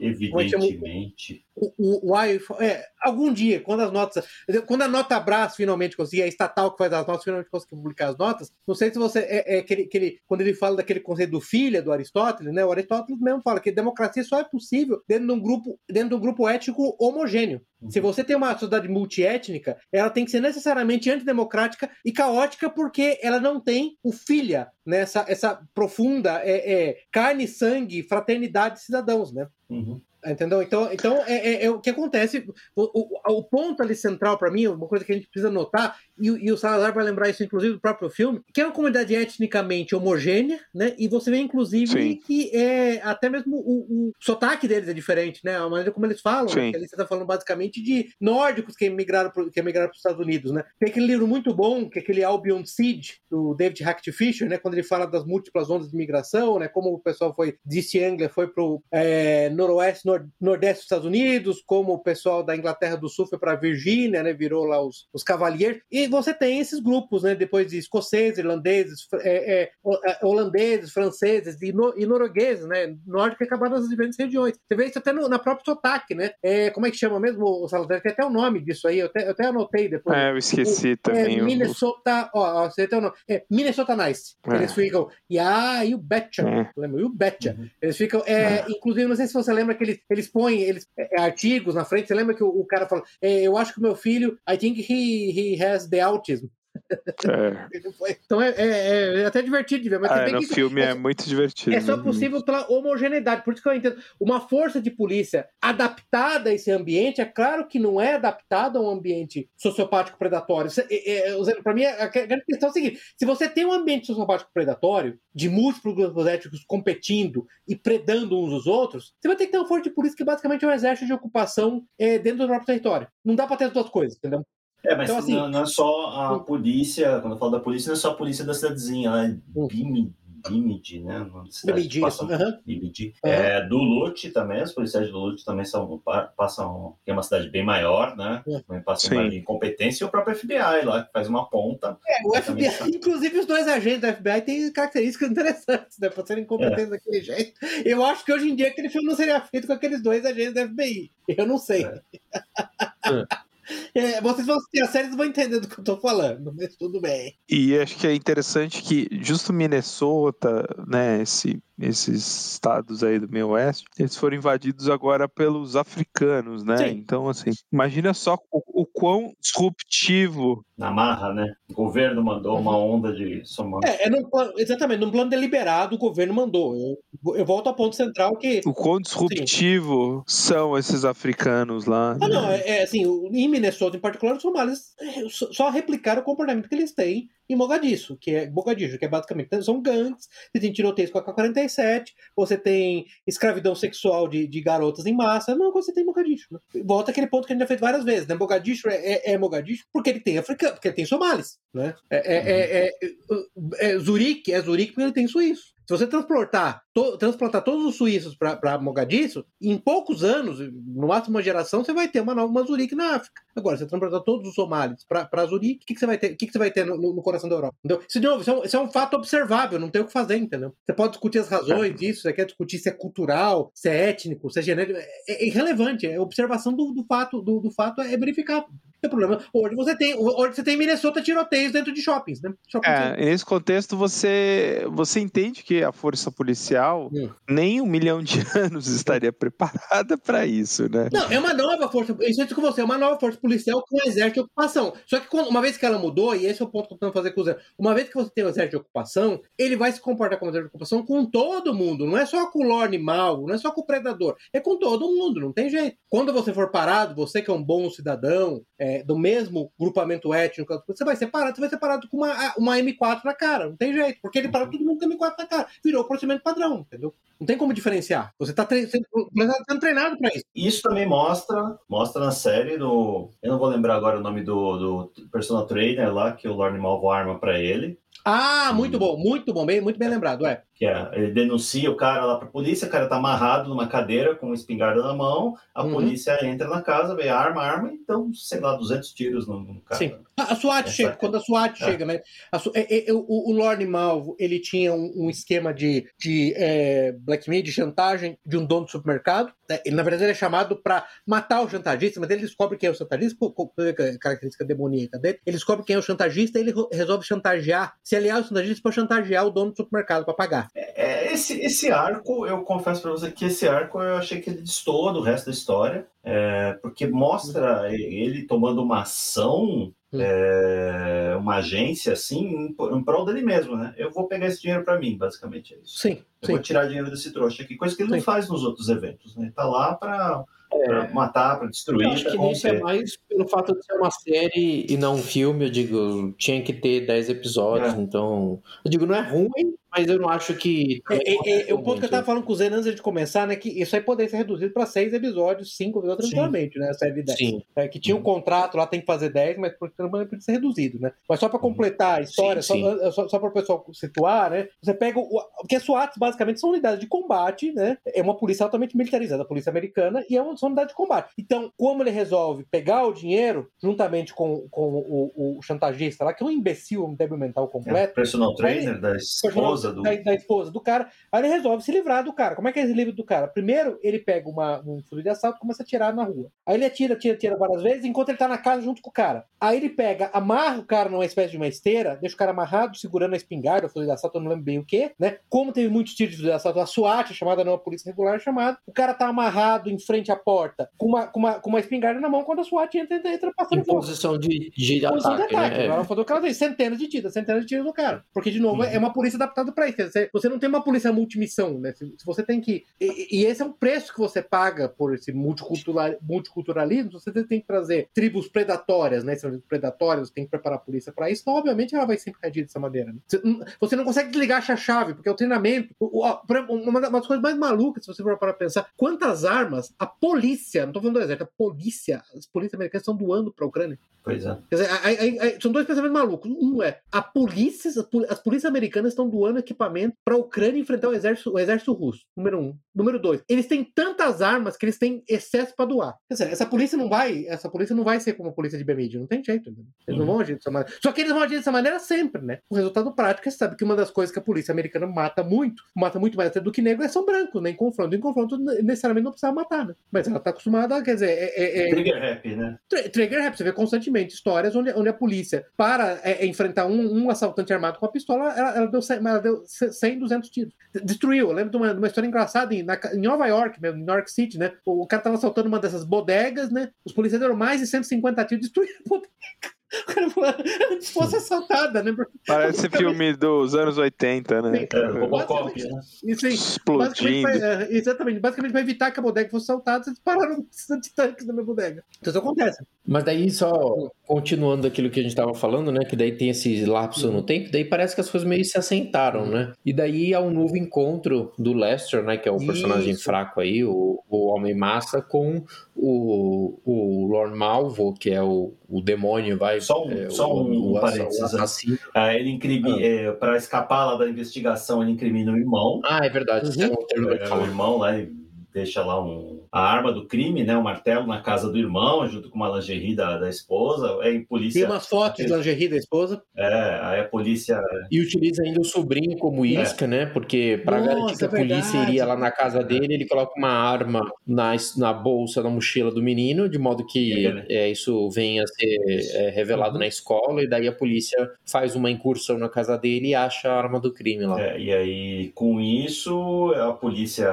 O, o, o, é, algum dia, quando as notas. Quando a nota abraço finalmente conseguir, a estatal que faz as notas finalmente conseguir publicar as notas, não sei se você. É, é aquele, aquele, quando ele fala daquele conceito do filho do Aristóteles, né? O Aristóteles mesmo fala que democracia só é possível dentro de um grupo, dentro de um grupo ético homogêneo. Se uhum. você tem uma sociedade multiétnica, ela tem que ser necessariamente antidemocrática e caótica porque ela não tem o filha, né? essa, essa profunda é, é, carne, sangue, fraternidade de cidadãos, né? Uhum. Entendeu? Então, então é, é, é, o que acontece. O, o, o ponto ali central para mim, uma coisa que a gente precisa notar, e, e, o Salazar vai lembrar isso, inclusive, do próprio filme, que é uma comunidade etnicamente homogênea, né? E você vê, inclusive, Sim. que é até mesmo o, o, sotaque deles é diferente, né? A maneira como eles falam. Né? Ali você está falando basicamente de nórdicos que emigraram para os Estados Unidos, né? Tem aquele livro muito bom, que é aquele Albion Siege, do David Hackett Fisher, né? Quando ele fala das múltiplas ondas de imigração, né? Como o pessoal foi de East Anglia, foi para o é, noroeste nordeste dos Estados Unidos, como o pessoal da Inglaterra do Sul foi para Virgínia, né, virou lá os, os Cavaliers, e você tem esses grupos, né, depois de escoceses, irlandeses, é, é, é holandeses, franceses e, no, e noruegueses, né, nórdico acabado nas diferentes regiões. Você vê isso até no, na própria sotaque, né, é, como é que chama mesmo, o Salazar? Tem até o nome disso aí, eu até, eu até anotei depois. É, eu esqueci o, também. É, Minnesota, ó, você tem o nome, é, Minnesota Nice. É. Eles ficam, yeah, you betcha, é. lembra? You betcha. Uhum. Eles ficam, é, inclusive, não sei se você lembra que eles, põem eles, é, artigos na frente. Você lembra que o, o cara fala: é, Eu acho que o meu filho, I think he, he has the autism. É. então é, é, é, até divertido de ver. Mas ah, no filme é, é, muito divertido. É só possível pela homogeneidade. Por isso que eu entendo. Uma força de polícia adaptada a esse ambiente, é claro que não é adaptada a um ambiente sociopático predatório. É, é, Para mim, a grande questão é a seguinte: se você tem um ambiente sociopático predatório, de múltiplos grupos étnicos competindo e predando uns os outros, você vai ter que ter uma força de polícia que basicamente é um exército de ocupação dentro do próprio território. Não dá para ter as duas coisas, entendeu? É, mas então, assim, não, não, é só a polícia, quando eu falo da polícia, não é só a polícia da cidadezinha, ela é hum. BIMID, né? BIMID, passam, uhum. BIMID. Uhum. É, do Lute também, os policiais do Lute também são, passam, que é uma cidade bem maior, né? Uhum. Também passam uma incompetência, e o próprio FBI lá, que faz uma ponta. É, o FBI, também... inclusive os dois agentes do FBI têm características interessantes, né? Pra serem incompetentes é. daquele jeito. Eu acho que hoje em dia aquele filme não seria feito com aqueles dois agentes do FBI. Eu não sei. É. É, vocês vão assistir a série e vão entender do que eu tô falando, mas tudo bem. E acho que é interessante que justo Minnesota, né, esse esses estados aí do meio oeste, eles foram invadidos agora pelos africanos, né? Sim. Então, assim, imagina só o, o, quão disruptivo. Na marra, né? O governo mandou uma onda de somando. É, é num plano, exatamente, num plano deliberado, o governo mandou. Eu, eu volto ao ponto central que. O quão disruptivo Sim. são esses africanos lá. Ah, né? não, é, é, assim, em Minnesota em particular, os somalis é, só replicaram o comportamento que eles têm em Mogadishu, que é Mogadishu, que é basicamente são gangues, você tem tiroteios com a K-47, você tem escravidão sexual de, de garotas em massa, não, você tem Mogadishu. Né? Volta aquele ponto que a gente já fez várias vezes, né? Mogadishu é, é, é Mogadishu porque ele tem africano, porque ele tem somalis, né? É, é, é, é, é Zurique é Zurique porque ele tem suíço. Se você transportar, to, transplantar todos os suíços para Mogadishu, em poucos anos, no máximo uma geração, você vai ter uma nova uma Zurique na África. Agora, se você transportar todos os somalis para Zurique, o que, que, você vai ter? Que, que você vai ter no, no, coração da Europa? Entendeu? Isso, de novo, isso é, um, isso é, um, fato observável, não tem o que fazer, entendeu? Você pode discutir as razões disso, você quer discutir se é cultural, se é étnico, se é genérico. É, é irrelevante. É observação do, do fato, do, do fato é verificável tem problema. Hoje você tem, hoje você tem Minnesota tiroteios dentro de shoppings, né? Shopping é, nesse contexto você, você entende que a força policial hum. nem um milhão de anos estaria preparada para isso, né? Não, é uma nova força. Isso é com você, é uma nova força policial com um exército de ocupação. Só que quando, uma vez que ela mudou, e esse é o ponto que eu tô tentando fazer com o Zé, uma vez que você tem o um exército de ocupação, ele vai se comportar como exército de ocupação com todo mundo. Não é só com o lord animal, não é só com o predador, é com todo mundo, não tem jeito. Quando você for parado, você que é um bom cidadão, é, do mesmo grupamento étnico, você vai ser parado, você vai ser parado com uma, uma M4 na cara, não tem jeito, porque ele parou todo mundo com M4 na cara, virou o procedimento padrão, entendeu? Não tem como diferenciar. Você está tre sendo treinado para isso. Isso também mostra, mostra na série do. Eu não vou lembrar agora o nome do, do personal trainer lá, que o Lorne Malvo arma para ele. Ah, muito bom, muito bom, bem, muito bem lembrado, é. Que é, ele denuncia o cara lá pra polícia, o cara tá amarrado numa cadeira com uma espingarda na mão, a uhum. polícia entra na casa, vê arma, arma, então, sei lá, 200 tiros no, no cara. Sim. A, SWAT Essa chega, é... quando a SWAT é. chega, né? A, é, é, o, o Lorne Malvo, ele tinha um, um esquema de, de é, blackmail, de chantagem de um dono do supermercado. Né? Ele, na verdade, ele é chamado para matar o chantagista, mas ele descobre quem é o chantagista, por, por, por característica demoníaca dele. Ele descobre quem é o chantagista e ele resolve chantagear, se aliar ao chantagista para chantagear o dono do supermercado para pagar. É, esse, esse arco, eu confesso para você que esse arco eu achei que ele destoa do resto da história, é, porque mostra ele tomando uma ação Hum. é, uma agência assim em, em prol dele mesmo, né? Eu vou pegar esse dinheiro para mim, basicamente é isso. Sim. Eu sim. vou tirar dinheiro desse trouxa aqui, coisa que ele sim. não faz nos outros eventos, né? tá lá para é. matar, para destruir. Eu acho que isso é mais pelo fato de ser uma série e não um filme. Eu digo, tinha que ter 10 episódios, é. então. Eu digo, não é ruim, mas eu não acho que. É, é, é, o ponto que eu estava falando com o Zen antes de começar, né? Que isso aí poderia ser reduzido para seis episódios, cinco episódios tranquilamente, né? A série de 10. Sim. É, que tinha um contrato lá, tem que fazer 10, mas por pode ser reduzido, né? Mas só para completar a história, sim, sim. só, só, só para o pessoal situar, né? Você pega. O, porque as SWATs basicamente são unidades de combate, né? É uma polícia altamente militarizada, a polícia americana, e é uma, unidade de combate. Então, como ele resolve pegar o dinheiro, juntamente com, com o, o chantagista lá, que é um imbecil, um débil mental completo. É, personal trainer da esposa esposa do. Da, da, esposa do cara. Aí ele resolve se livrar do cara. Como é que ele se livra do cara? Primeiro, ele pega uma, um fuzil de assalto e começa a atirar na rua. Aí ele atira, atira, atira várias vezes, enquanto ele tá na casa junto com o cara. Aí ele pega, amarra o cara numa espécie de uma esteira, deixa o cara amarrado, segurando a espingarda, o fuzil de assalto, eu não lembro bem o que, né? Como teve muitos tiros de fuzil de assalto, a SWAT, chamada não a polícia regular, é chamada. O cara tá amarrado em frente à porta, com uma, com uma, com uma espingarda na mão, quando a SWAT entra, entra, entra passando em posição de, de, posição ataque, de ataque. Né? Ela falou que ela tem centenas de tiros, centenas de tiros no cara. Porque, de novo, uhum. é uma polícia adaptada para isso. Você, você não tem uma polícia multimissão, né? Se, se você tem que. E, e, esse é um preço que você paga por esse multicultural, multiculturalismo, você tem que trazer tribos predatórias, né? São predatórias, você tem que preparar a polícia para isso, então, obviamente, ela vai sempre reagir dessa maneira. Né? Você, você, não consegue desligar a chave, porque é o treinamento. Uma das coisas mais malucas, se você for para pensar, quantas armas a polícia, não tô falando do exército, a polícia, as polícias americanas estão doando para a Ucrânia. Pois é. Quer dizer, aí, aí, aí, são dois pensamentos malucos. Um é, a polícia, as polícias americanas estão doando equipamento para a Ucrânia enfrentar o exército, o exército russo. Número um. Número dois, eles têm tantas armas que eles têm excesso para doar. Quer dizer, essa polícia não vai, essa polícia não vai ser como a polícia de Bemid, não tem jeito. Eles uhum. não vão agir dessa maneira. Só que eles vão agir dessa maneira sempre, né? O resultado prático é sabe que uma das coisas que a polícia americana mata muito, mata muito mais até do que negro, é são brancos, né? Em confronto. Em confronto, necessariamente não precisa matar, né? Mas ela tá acostumada, quer dizer, é, é, é... Trigger happy, né? Trigger happy, você vê constantemente histórias onde, onde a polícia, para é, enfrentar um, um, assaltante armado com a pistola, ela, ela, deu, ela deu 100, 200 tiros. Destruiu. Eu lembro de uma, de uma história engraçada em, na, em Nova York, mesmo, em New York City, né? O, o cara tava assaltando uma dessas bodegas, né? Os policiais deram mais de 150 tiros, destruíram a bodega. Se fosse assaltada, né? Parece filme dos anos 80, né? É, Robocop, né? Explodindo. Basicamente, é, exatamente. Basicamente, para evitar que a bodega fosse assaltada, eles pararam de tanques na minha bodega. Então isso acontece. Mas daí, só continuando aquilo que a gente estava falando, né? Que daí tem esse lapso uhum. no tempo, daí parece que as coisas meio se assentaram, né? E daí há um novo encontro do Lester, né? Que é o personagem Isso. fraco aí, o, o Homem-Massa, com o, o Lorne Malvo, que é o, o demônio, vai. Só um, é, só um, um parênteses. Ah, ele incrimina, ah. é, para escapar lá da investigação, ele incrimina o irmão. Ah, é verdade. Uhum. É, é, o irmão lá, ele deixa lá um, a arma do crime, né, o um martelo na casa do irmão, junto com uma lingerie da, da esposa. É, em polícia. Tem umas fotos de lingerie da esposa. É, aí a polícia. E utiliza ainda o sobrinho como é. isca, é. né? Porque para garantir que a polícia iria lá na casa dele, ele coloca uma arma na, na bolsa, na mochila do menino, de modo que é, né? é, isso venha a ser é, revelado uhum. na escola, e daí a polícia faz uma incursão na casa dele e acha a arma do crime lá. É, e aí, com isso, a polícia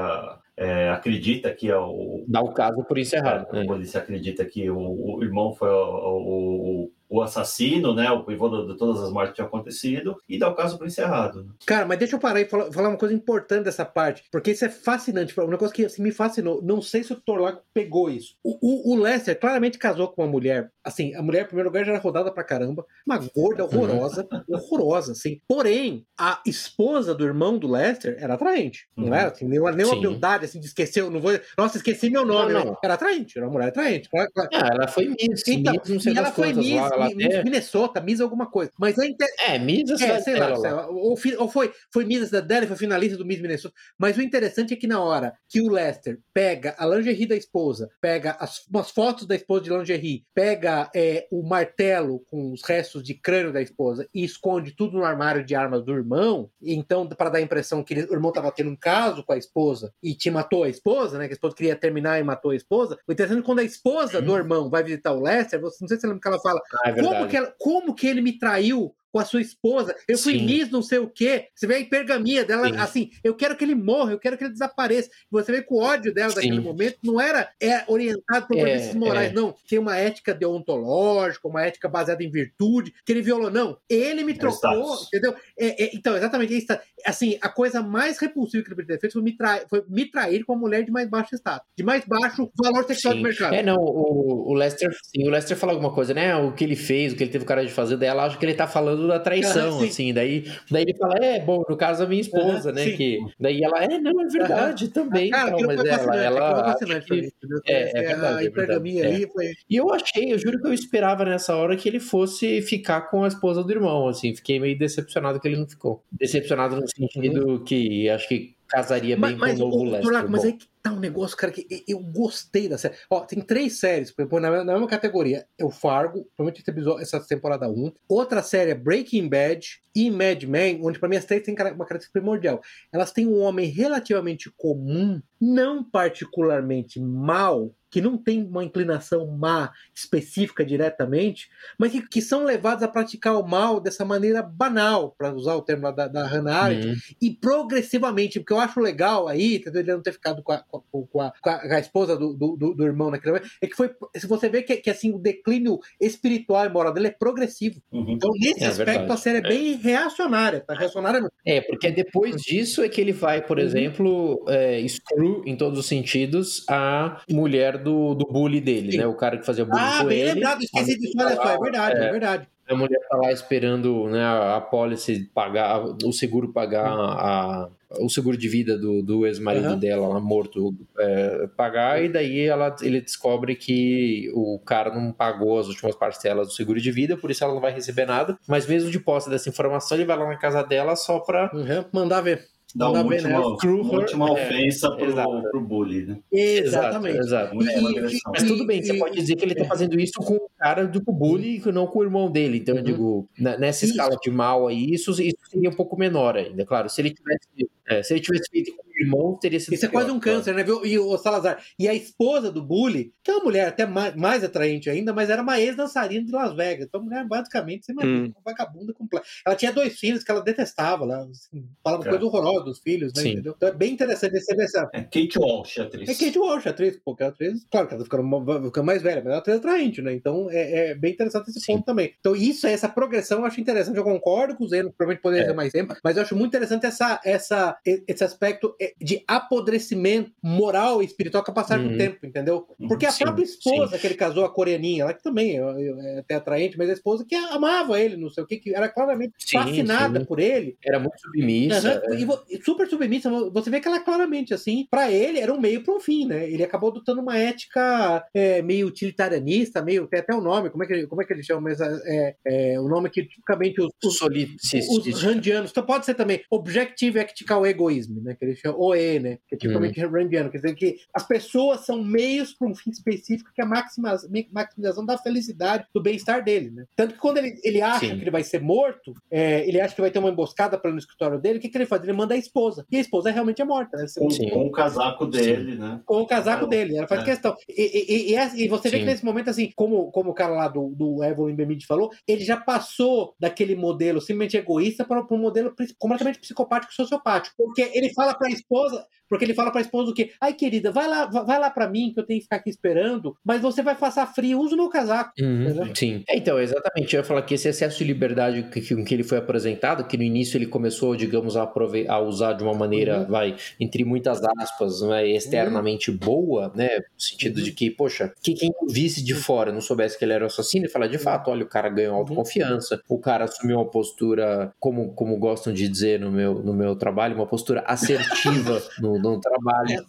é, acredita que é o. Dá o caso por encerrado. É, né? A polícia acredita que o, o irmão foi o, o, o assassino, né? O pivô de todas as mortes que tinham acontecido e dá o caso por encerrado. Né? Cara, mas deixa eu parar e falar, falar, uma coisa importante dessa parte, porque isso é fascinante. Um negócio que assim, me fascinou. Não sei se o Torlaco pegou isso. O, o, o, Lester claramente casou com uma mulher. Assim, a mulher, em primeiro lugar, já era rodada pra caramba. Uma gorda horrorosa. horrorosa, assim. Porém, a esposa do irmão do Lester era atraente. Não uhum. era assim, nenhuma, nenhuma beldade assim, de esquecer. Não vou, nossa, esqueci meu nome. Não, não. Né? Era atraente, era uma mulher atraente. Ela, ah, ela foi Miss. Então, Miss e ela foi Miss, lá, Minnesota, Miss alguma coisa. Mas a inter... É, Miss é, sei lá, sei lá. Ou, ou, foi, foi Miss da dela, foi finalista do Miss Minnesota. Mas o interessante é que na hora que o Lester pega a lingerie da esposa, pega as, umas fotos da esposa de lingerie, pega é, o martelo com os restos de crânio da esposa e esconde tudo no armário de armas do irmão, então para dar a impressão que ele, o irmão estava tendo um caso com a esposa e te matou a esposa, né? Que a esposa queria terminar e matou a esposa. O interessante é quando a esposa do irmão vai visitar o Lester, você, não sei se você lembra que ela fala, ah, é como, que ela, como que ele me traiu com a sua esposa. Eu fui Sim. Miss não sei o quê. Você vê a hipergamia dela, Sim. assim, eu quero que ele morra, eu quero que ele desapareça. Você vê que o ódio dela Sim. naquele momento não era é, orientado por é, morais, é. não. Tem uma ética deontológica, uma ética baseada em virtude, que ele violou. Não, ele me trocou, entendeu? É, é, então, exatamente, isso. Assim, a coisa mais repulsiva que ele poderia ter feito foi me, trair, foi me trair com uma mulher de mais baixo status, de mais baixo valor sexual do mercado. É, não, o, o Lester, sim, o Lester fala alguma coisa, né? O que ele fez, o que ele teve cara de fazer, daí ela acha que ele tá falando da traição, assim. Daí, daí ele fala, é, bom, no caso da minha esposa, né? Que, daí ela, é, não, é verdade também. Cara, tal, mas ela, ela que, é, é verdade, é verdade é. Foi... E eu achei, eu juro que eu esperava nessa hora que ele fosse ficar com a esposa do irmão, assim. Fiquei meio decepcionado que ele não ficou. Decepcionado no sentido uhum. que acho que casaria bem mas, com o novo Lester. Mas aí que tá um negócio, cara, que eu gostei da série. Ó, tem três séries, na, na mesma categoria. É o Fargo, provavelmente episódio, essa temporada 1. Outra série é Breaking Bad e Mad Men, onde pra mim as três têm uma característica primordial. Elas têm um homem relativamente comum, não particularmente mal, que não tem uma inclinação má específica diretamente, mas que, que são levados a praticar o mal dessa maneira banal, para usar o termo da, da Hannah Arendt, uhum. e progressivamente, porque eu acho legal aí, entendeu? ele não ter ficado com a, com a, com a esposa do, do, do, irmão naquele momento, é que foi, se você vê que, que assim, o declínio espiritual e moral dele é progressivo. Uhum. Então, nesse é, aspecto, verdade. a série é bem reacionária, tá reacionária mesmo. É, porque depois disso é que ele vai, por uhum. exemplo, é, screw em todos os sentidos a mulher do, do bully dele, Sim. né? O cara que fazia bullying ah, com ele. Ah, bem lembrado, esqueci disso, olha só, é verdade, é, é verdade. A mulher tá lá esperando né, a, policy pagar, o seguro pagar a, o seguro de vida do, do ex-marido uhum. dela lá morto é, pagar, e daí ela, ele descobre que o cara não pagou as últimas parcelas do seguro de vida, por isso ela não vai receber nada. Mas mesmo de posse dessa informação, ele vai lá na casa dela só pra uhum. mandar ver dá uma última, uma última ofensa é, pro, pro bully, né? Exatamente. Exato, e, Mas tudo bem, você e, pode dizer que ele tá é. fazendo isso com o cara do bully e não com o irmão dele. Então, uhum. eu digo, nessa isso. escala de mal aí, isso, isso seria um pouco menor ainda. Claro, se ele tivesse, é, se ele tivesse feito com o irmão, teria sido. Isso pior, é quase um câncer, né? E o Salazar. E a esposa do bully, que é uma mulher até mais, mais atraente ainda, mas era uma ex-dançarina de Las Vegas. Então, a mulher, basicamente, você imagina, hum. uma vagabunda completa. Ela tinha dois filhos que ela detestava, ela assim, falava é. coisa horrorosa dos filhos, né? Entendeu? Então é bem interessante essa versão. É Kate Walsh, atriz. É Kate Walsh, atriz, porque a atriz, claro que ela tá ficando, ficando mais velha, mas ela é atriz atraente, né? Então é, é bem interessante esse Sim. ponto também. Então, isso, essa progressão eu acho interessante. Eu concordo com o Zeno, provavelmente poderia é. ter mais tempo, mas eu acho muito interessante essa, essa, esse aspecto é, de apodrecimento moral e espiritual com a passagem uhum. do tempo, entendeu? Porque a sim, própria esposa sim. que ele casou, a coreaninha, ela que também é, é até atraente, mas a esposa que amava ele, não sei o que, que era claramente sim, fascinada por ele. Era muito submissa. Uhum, é. e, super submissa. Você vê que ela claramente, assim, para ele era um meio para um fim, né? Ele acabou adotando uma ética é, meio utilitarianista, meio. Tem até o um nome, como é que, como é que ele chama? Mas, é, é, o nome que tipicamente os, os, os randianos. Então pode ser também Objective Ethical Egoism, né? Que ele chama OE, né? Que é tipicamente hum. randiano. Quer dizer que as pessoas são meios para um fim específico que é a maximização da felicidade, do bem-estar dele, né? Tanto que quando ele, ele acha Sim. que ele vai ser morto, é, ele acha que vai ter uma emboscada para no escritório dele, o que, que ele faz? Ele manda a esposa. E a esposa realmente é morta, né? Com, com, o casaco dele, Sim. né? Com o casaco é. dele. Ela faz é. questão. E, e, e, e você vê que nesse momento, assim, como, como o cara lá do, do Evelyn Bemid falou, ele já passou daquele modelo simplesmente egoísta para um modelo completamente psicopático sociopático. Porque ele fala para esposa, porque ele fala pra esposa o quê? Ai, querida, vai lá, vai lá para mim que eu tenho que ficar aqui esperando, mas você vai passar frio, usa o meu casaco. Uhum, sim. É, então, exatamente. Eu ia falar que esse excesso de liberdade que, que, que ele foi apresentado, que no início ele começou, digamos, a, a usar de uma maneira, uhum. vai, entre muitas aspas, né, externamente uhum. boa, né? No sentido de que, poxa, que quem visse de fora não soubesse que ele era assassino e falar de fato, olha, o cara ganhou autoconfiança, o cara assumiu uma postura, como, como gostam de dizer no meu, no meu trabalho, uma postura assertiva no, no trabalho.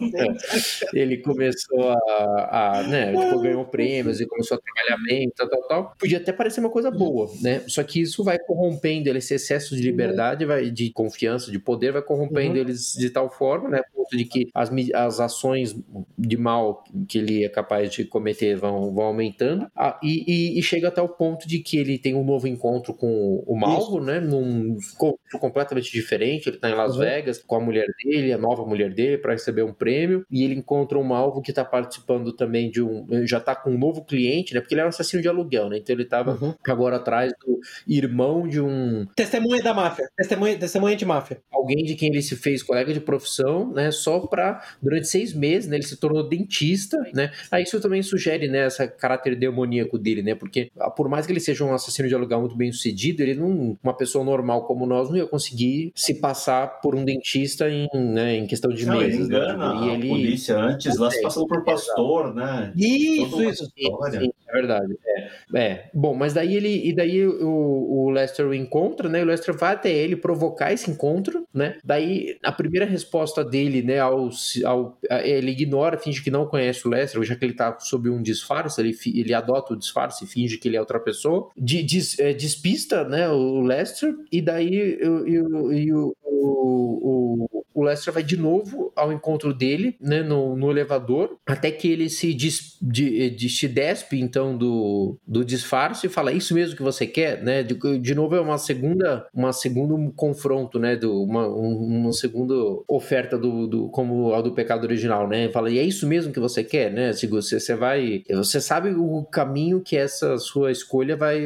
ele começou a, a né, tipo, ganhou prêmios e começou a trabalhar bem, tal, tal, tal. Podia até parecer uma coisa boa, né? Só que isso vai corrompendo ele, esse excesso de liberdade, vai, de confiança, de poder, vai corrompendo uhum. eles de tal forma, né? Ponto de que as, as ações de mal que ele é capaz de cometer vão, vão aumentando. Ah, e, e, e, chega até o ponto de que ele tem um novo encontro com o Malvo, né? Num encontro completamente diferente. Ele tá em Las uhum. Vegas com a mulher dele, a nova mulher dele, para receber um prêmio. E ele encontra um Malvo que tá participando também de um. Já tá com um novo cliente, né? Porque ele era um assassino de aluguel, né? Então ele tava uhum. agora atrás do irmão de um. Testemunha da máfia. Testemunha, testemunha de máfia. Alguém de quem ele se fez colega de profissão, né? Só para durante seis meses, né? Ele se tornou dentista, né? Aí isso também sugere, né? Essa caráter demoníaco dele, né? Porque ah, por mais que ele seja um assassino de aluguel muito bem sucedido, ele não, uma pessoa normal como nós não ia conseguir se passar por um dentista em, né, em questão de não, meses. Ele engana né? e ele... a polícia antes, lá se passando por pastor, né? Isso, isso. Sim, é verdade. É. é. Bom, mas daí ele. E daí o, o Lester o encontra, né? O Lester vai até ele provocar esse encontro, né? Daí a primeira resposta dele, né, ao, ao ele ignora, finge que não conhece o Lester, já que ele tá sob um disfarce, ele, ele adota o disfarce, finge que ele é outra pessoa, des, é, despista, né, o Lester, e daí e, o, o, o Lester vai de novo ao encontro dele, né, no, no elevador, até que ele se des, de, de, despe, então, do, do disfarce e fala, é isso mesmo que você quer, né, de, de novo é uma segunda, uma segundo confronto, né, do, uma, uma segunda oferta do, do, como a do pecado original, né, fala, e é isso mesmo que você quer, né, se você, você vai, você sabe o caminho que essa sua escolha vai,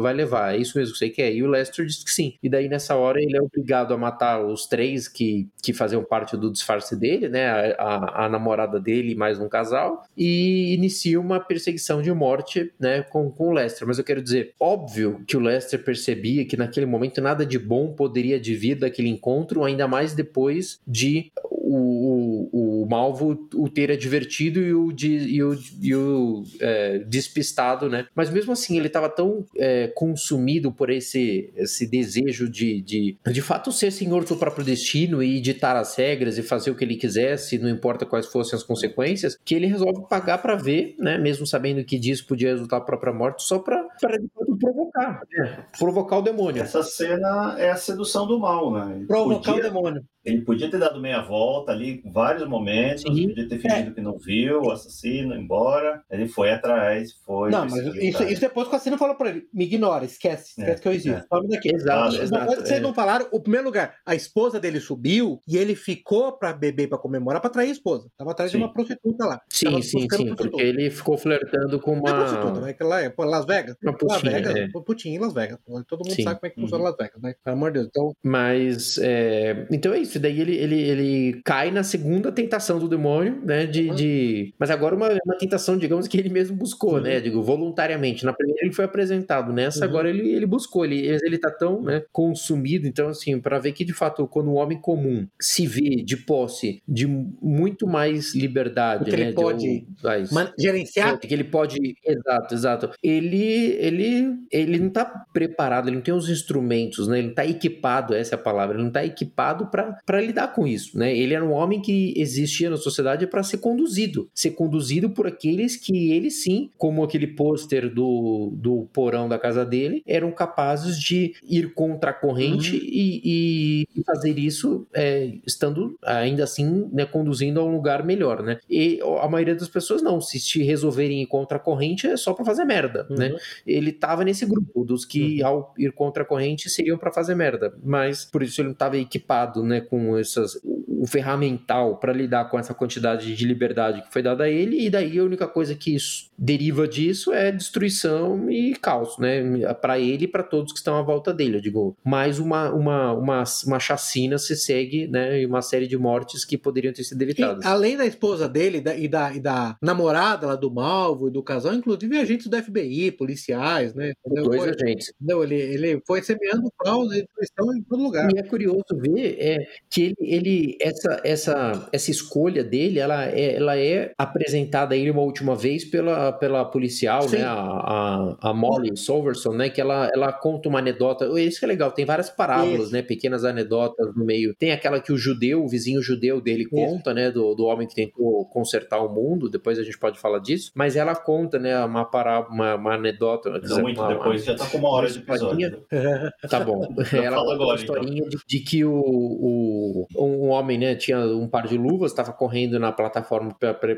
vai levar, é isso mesmo que você quer, e o Lester diz que sim, e daí nessa hora ele é obrigado a matar os três que, que faziam parte do disfarce dele, né? A, a, a, namorada dele mais um casal, e inicia uma perseguição de morte, né? Com, com o Lester. Mas eu quero dizer, óbvio que o Lester percebia que naquele momento nada de bom poderia vir daquele encontro, ainda mais depois de o, o, o Malvo o ter advertido e o, de, e o, e o é, despistado, né? Mas mesmo assim, ele estava tão é, consumido por esse, esse desejo de, de, de fato, ser senhor do próprio destino e ditar as regras e fazer o que ele quisesse, não importa quais fossem as consequências, que ele resolve pagar para ver, né? Mesmo sabendo que disso podia resultar a própria morte, só para provocar, né? provocar o demônio. Essa cena é a sedução do mal, né? Provocar podia... o demônio. Ele podia ter dado meia volta ali, vários momentos, Sim. podia ter fingido é. que não viu o assassino, embora. Ele foi atrás, foi. Não, mas isso, isso, depois que o assassino falou pra ele: me ignora, esquece, esquece é, que eu existo. É. daqui. Exato, ah, exato. Vocês é. não falaram, o primeiro lugar, a esposa dele subiu e ele ficou pra beber, pra comemorar, pra trair a esposa. Tava atrás sim. de uma prostituta lá. Sim, sim, sim, porque ele ficou flertando com uma. É prostituta, né? Lá é, pô, Las Vegas. Uma putinha, Las Vegas, é. putinha em Las Vegas. Todo mundo sim. sabe como é que funciona uhum. Las Vegas, né? Pelo amor de Deus. Então... Mas, é... então é isso. Daí ele, ele, ele cai na segunda tentação do demônio, né? De, uhum. de... Mas agora uma, uma tentação, digamos, que ele mesmo buscou, uhum. né? Digo, voluntariamente. Na primeira ele foi apresentado, nessa uhum. agora ele, ele buscou. Ele, ele tá tão né, consumido, então, assim, para ver que de fato, quando o homem comum se vê de posse de muito mais liberdade, que né? Ele pode de, gerenciar. Que ele pode. Exato, exato. Ele, ele, ele não tá preparado, ele não tem os instrumentos, né? Ele não tá equipado, essa é a palavra, ele não tá equipado para lidar com isso. Né? Ele era um homem que existia na sociedade para ser conduzido, ser conduzido por aqueles que ele sim, como aquele pôster do, do porão da casa dele, eram capazes de ir contra a corrente uhum. e, e, fazer isso é, estando ainda assim né, conduzindo a um lugar melhor, né? E a maioria das pessoas não, se te resolverem ir contra a corrente é só para fazer merda, né? uhum. né? Ele tava nesse grupo dos que uhum. ao ir contra a corrente seriam para fazer merda, mas por isso ele não estava equipado, né, com essas o ferramental para lidar com essa quantidade de liberdade que foi dada a ele, e daí a única coisa que isso deriva disso é destruição e caos, né? Para ele e para todos que estão à volta dele, eu digo. Mais uma, uma, uma, uma chacina se segue, né? E uma série de mortes que poderiam ter sido evitadas. E, além da esposa dele da, e, da, e da namorada lá do Malvo e do casal, inclusive agentes do FBI, policiais, né? Dois agentes. Não, ele, ele foi semeando caos e destruição em todo lugar. E é curioso ver é, que ele, ele essa, essa, essa escolha dele, ela é, ela é apresentada a ele uma última vez pela, pela policial, Sim. né? A, a, a Molly Solverson, né? Que ela, ela conta uma anedota. Isso que é legal, tem várias parábolas, Isso. né? Pequenas anedotas no meio. Tem aquela que o judeu, o vizinho judeu dele conta, Isso. né? Do, do homem que tentou consertar o mundo. Depois a gente pode falar disso. Mas ela conta, né? Uma parábola, uma, uma anedota. Não dizer, muito uma, depois, uma, já tá com uma hora de episódio. Tá bom. ela conta agora, uma historinha então. de, de, que o, o, um homem, né? Tinha um par de luvas, estava correndo na plataforma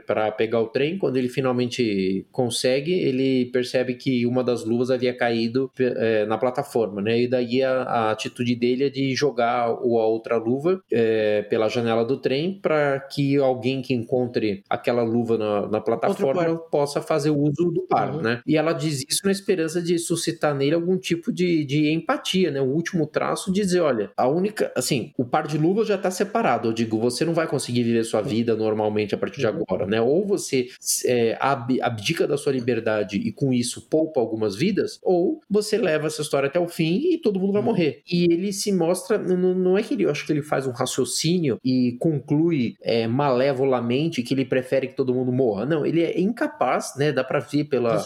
para pegar o trem. Quando ele finalmente consegue, ele percebe que uma das luvas havia caído é, na plataforma, né? E daí a, a, atitude dele é de jogar a outra luva é, pela janela do trem para que alguém que encontre aquela luva na, na plataforma possa fazer uso do par, uhum. né? E ela diz isso na esperança de suscitar nele algum tipo de, de empatia, né? O último traço de dizer, olha, a única, assim, o par de luvas já está separado. Eu digo, você não vai conseguir viver sua vida normalmente a partir de uhum. agora, né? Ou você é, abdica da sua liberdade e com isso poupa algumas vidas, ou você leva essa história até o fim e todo mundo vai uhum. morrer. E ele se mostra, não, não é que ele, eu acho que ele faz um raciocínio e conclui é, malevolamente que ele prefere que todo mundo morra. Não, ele é incapaz, né? Dá pra ver pela,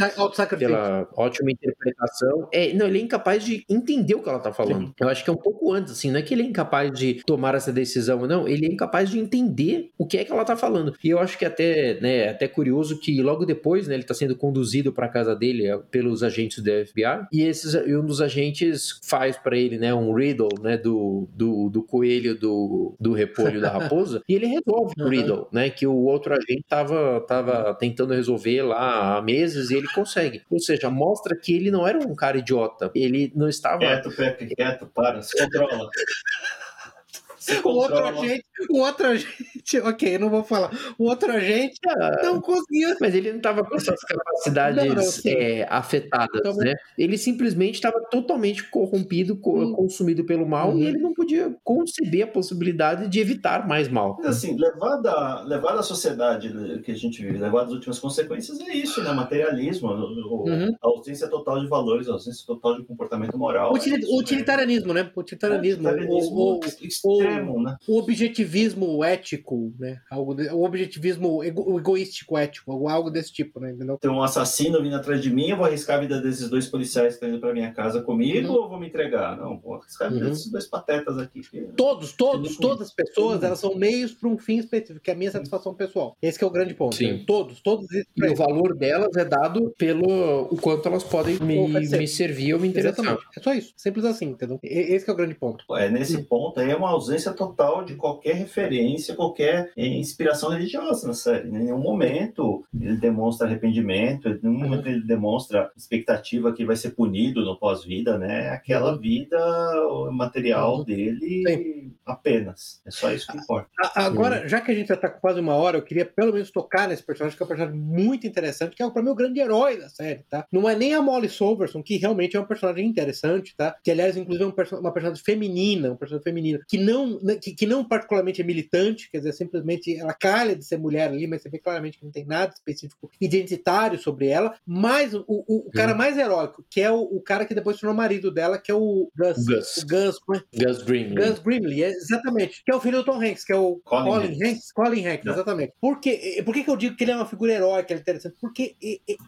pela ótima interpretação. É, não, ele é incapaz de entender o que ela tá falando. Sim. Eu acho que é um pouco antes, assim, não é que ele é incapaz de tomar essa decisão, não, ele é incapaz de entender o que é que ela tá falando. E eu acho que até, né, até curioso que logo depois, né, ele tá sendo conduzido para casa dele é, pelos agentes do FBI, e esses e um dos agentes faz para ele, né, um riddle, né, do, do, do coelho do, do repolho da raposa, e ele resolve o riddle, né, que o outro agente tava, tava tentando resolver lá há meses e ele consegue. Ou seja, mostra que ele não era um cara idiota, ele não estava... Quieto, Pepe, quieto, para, se controla. o outro agente, o outro agente, ok, não vou falar. O outro agente ah, não conseguia. Mas ele não estava com essas capacidades não, não, é, afetadas, então, né? Ele simplesmente estava totalmente corrompido, hum. consumido pelo mal hum. e uhum. ele não podia conceber a possibilidade de evitar mais mal. Mas, assim, levada, levada à sociedade que a gente vive, levada às últimas consequências, é isso, né? Materialismo, o, uhum. a ausência total de valores, a ausência total de comportamento moral. Util, é utilitarianismo, né? Utilitarianismo. É, utilitarianismo o, o, extremo, né? O objetivismo ético, né? Algo de, o objetivismo ego, egoístico ético, algo desse tipo, né? Entendeu? Tem um assassino vindo atrás de mim, eu vou arriscar a vida desses dois policiais que estão indo para minha casa comigo uhum. ou vou me entregar? Não, vou arriscar a vida uhum. desses dois patetas aqui. Que... Todos, todos, todas as pessoas, elas são meios para um fim específico, que é a minha satisfação pessoal. Esse é o grande ponto. Sim. Né? Todos, todos. E o valor delas é dado pelo o quanto elas podem me, me servir ou me interessar. Exatamente. É só isso. Simples assim, entendeu? Esse é o grande ponto. É, nesse hum. ponto aí é uma ausência total de qualquer referência, qualquer eh, inspiração religiosa na série. Em nenhum momento ele demonstra arrependimento, em nenhum momento ele demonstra expectativa que vai ser punido no pós-vida, né? Aquela uhum. vida material uhum. dele Sim. apenas. É só isso que importa. Agora, já que a gente já tá com quase uma hora, eu queria pelo menos tocar nesse personagem, que é um personagem muito interessante, que é para mim o grande herói da série, tá? Não é nem a Molly Solverson, que realmente é um personagem interessante, tá? Que aliás, inclusive, é um uma personagem feminina, um personagem feminina, que não, né, que, que não particularmente é militante, quer dizer, simplesmente ela calha de ser mulher ali, mas você vê claramente que não tem nada específico identitário sobre ela. Mas o, o, o cara mais heróico, que é o, o, cara que depois tornou marido dela, que é o Gus. Gus. Gus, é? Gus Grimley. Gus Grimley, é, exatamente. Que é o filho do Tom Hanks, que é o Colin, Colin Hanks. Hanks. Colin Hanks, exatamente. Por, que, por que, que eu digo que ele é uma figura heróica, ele é interessante? Porque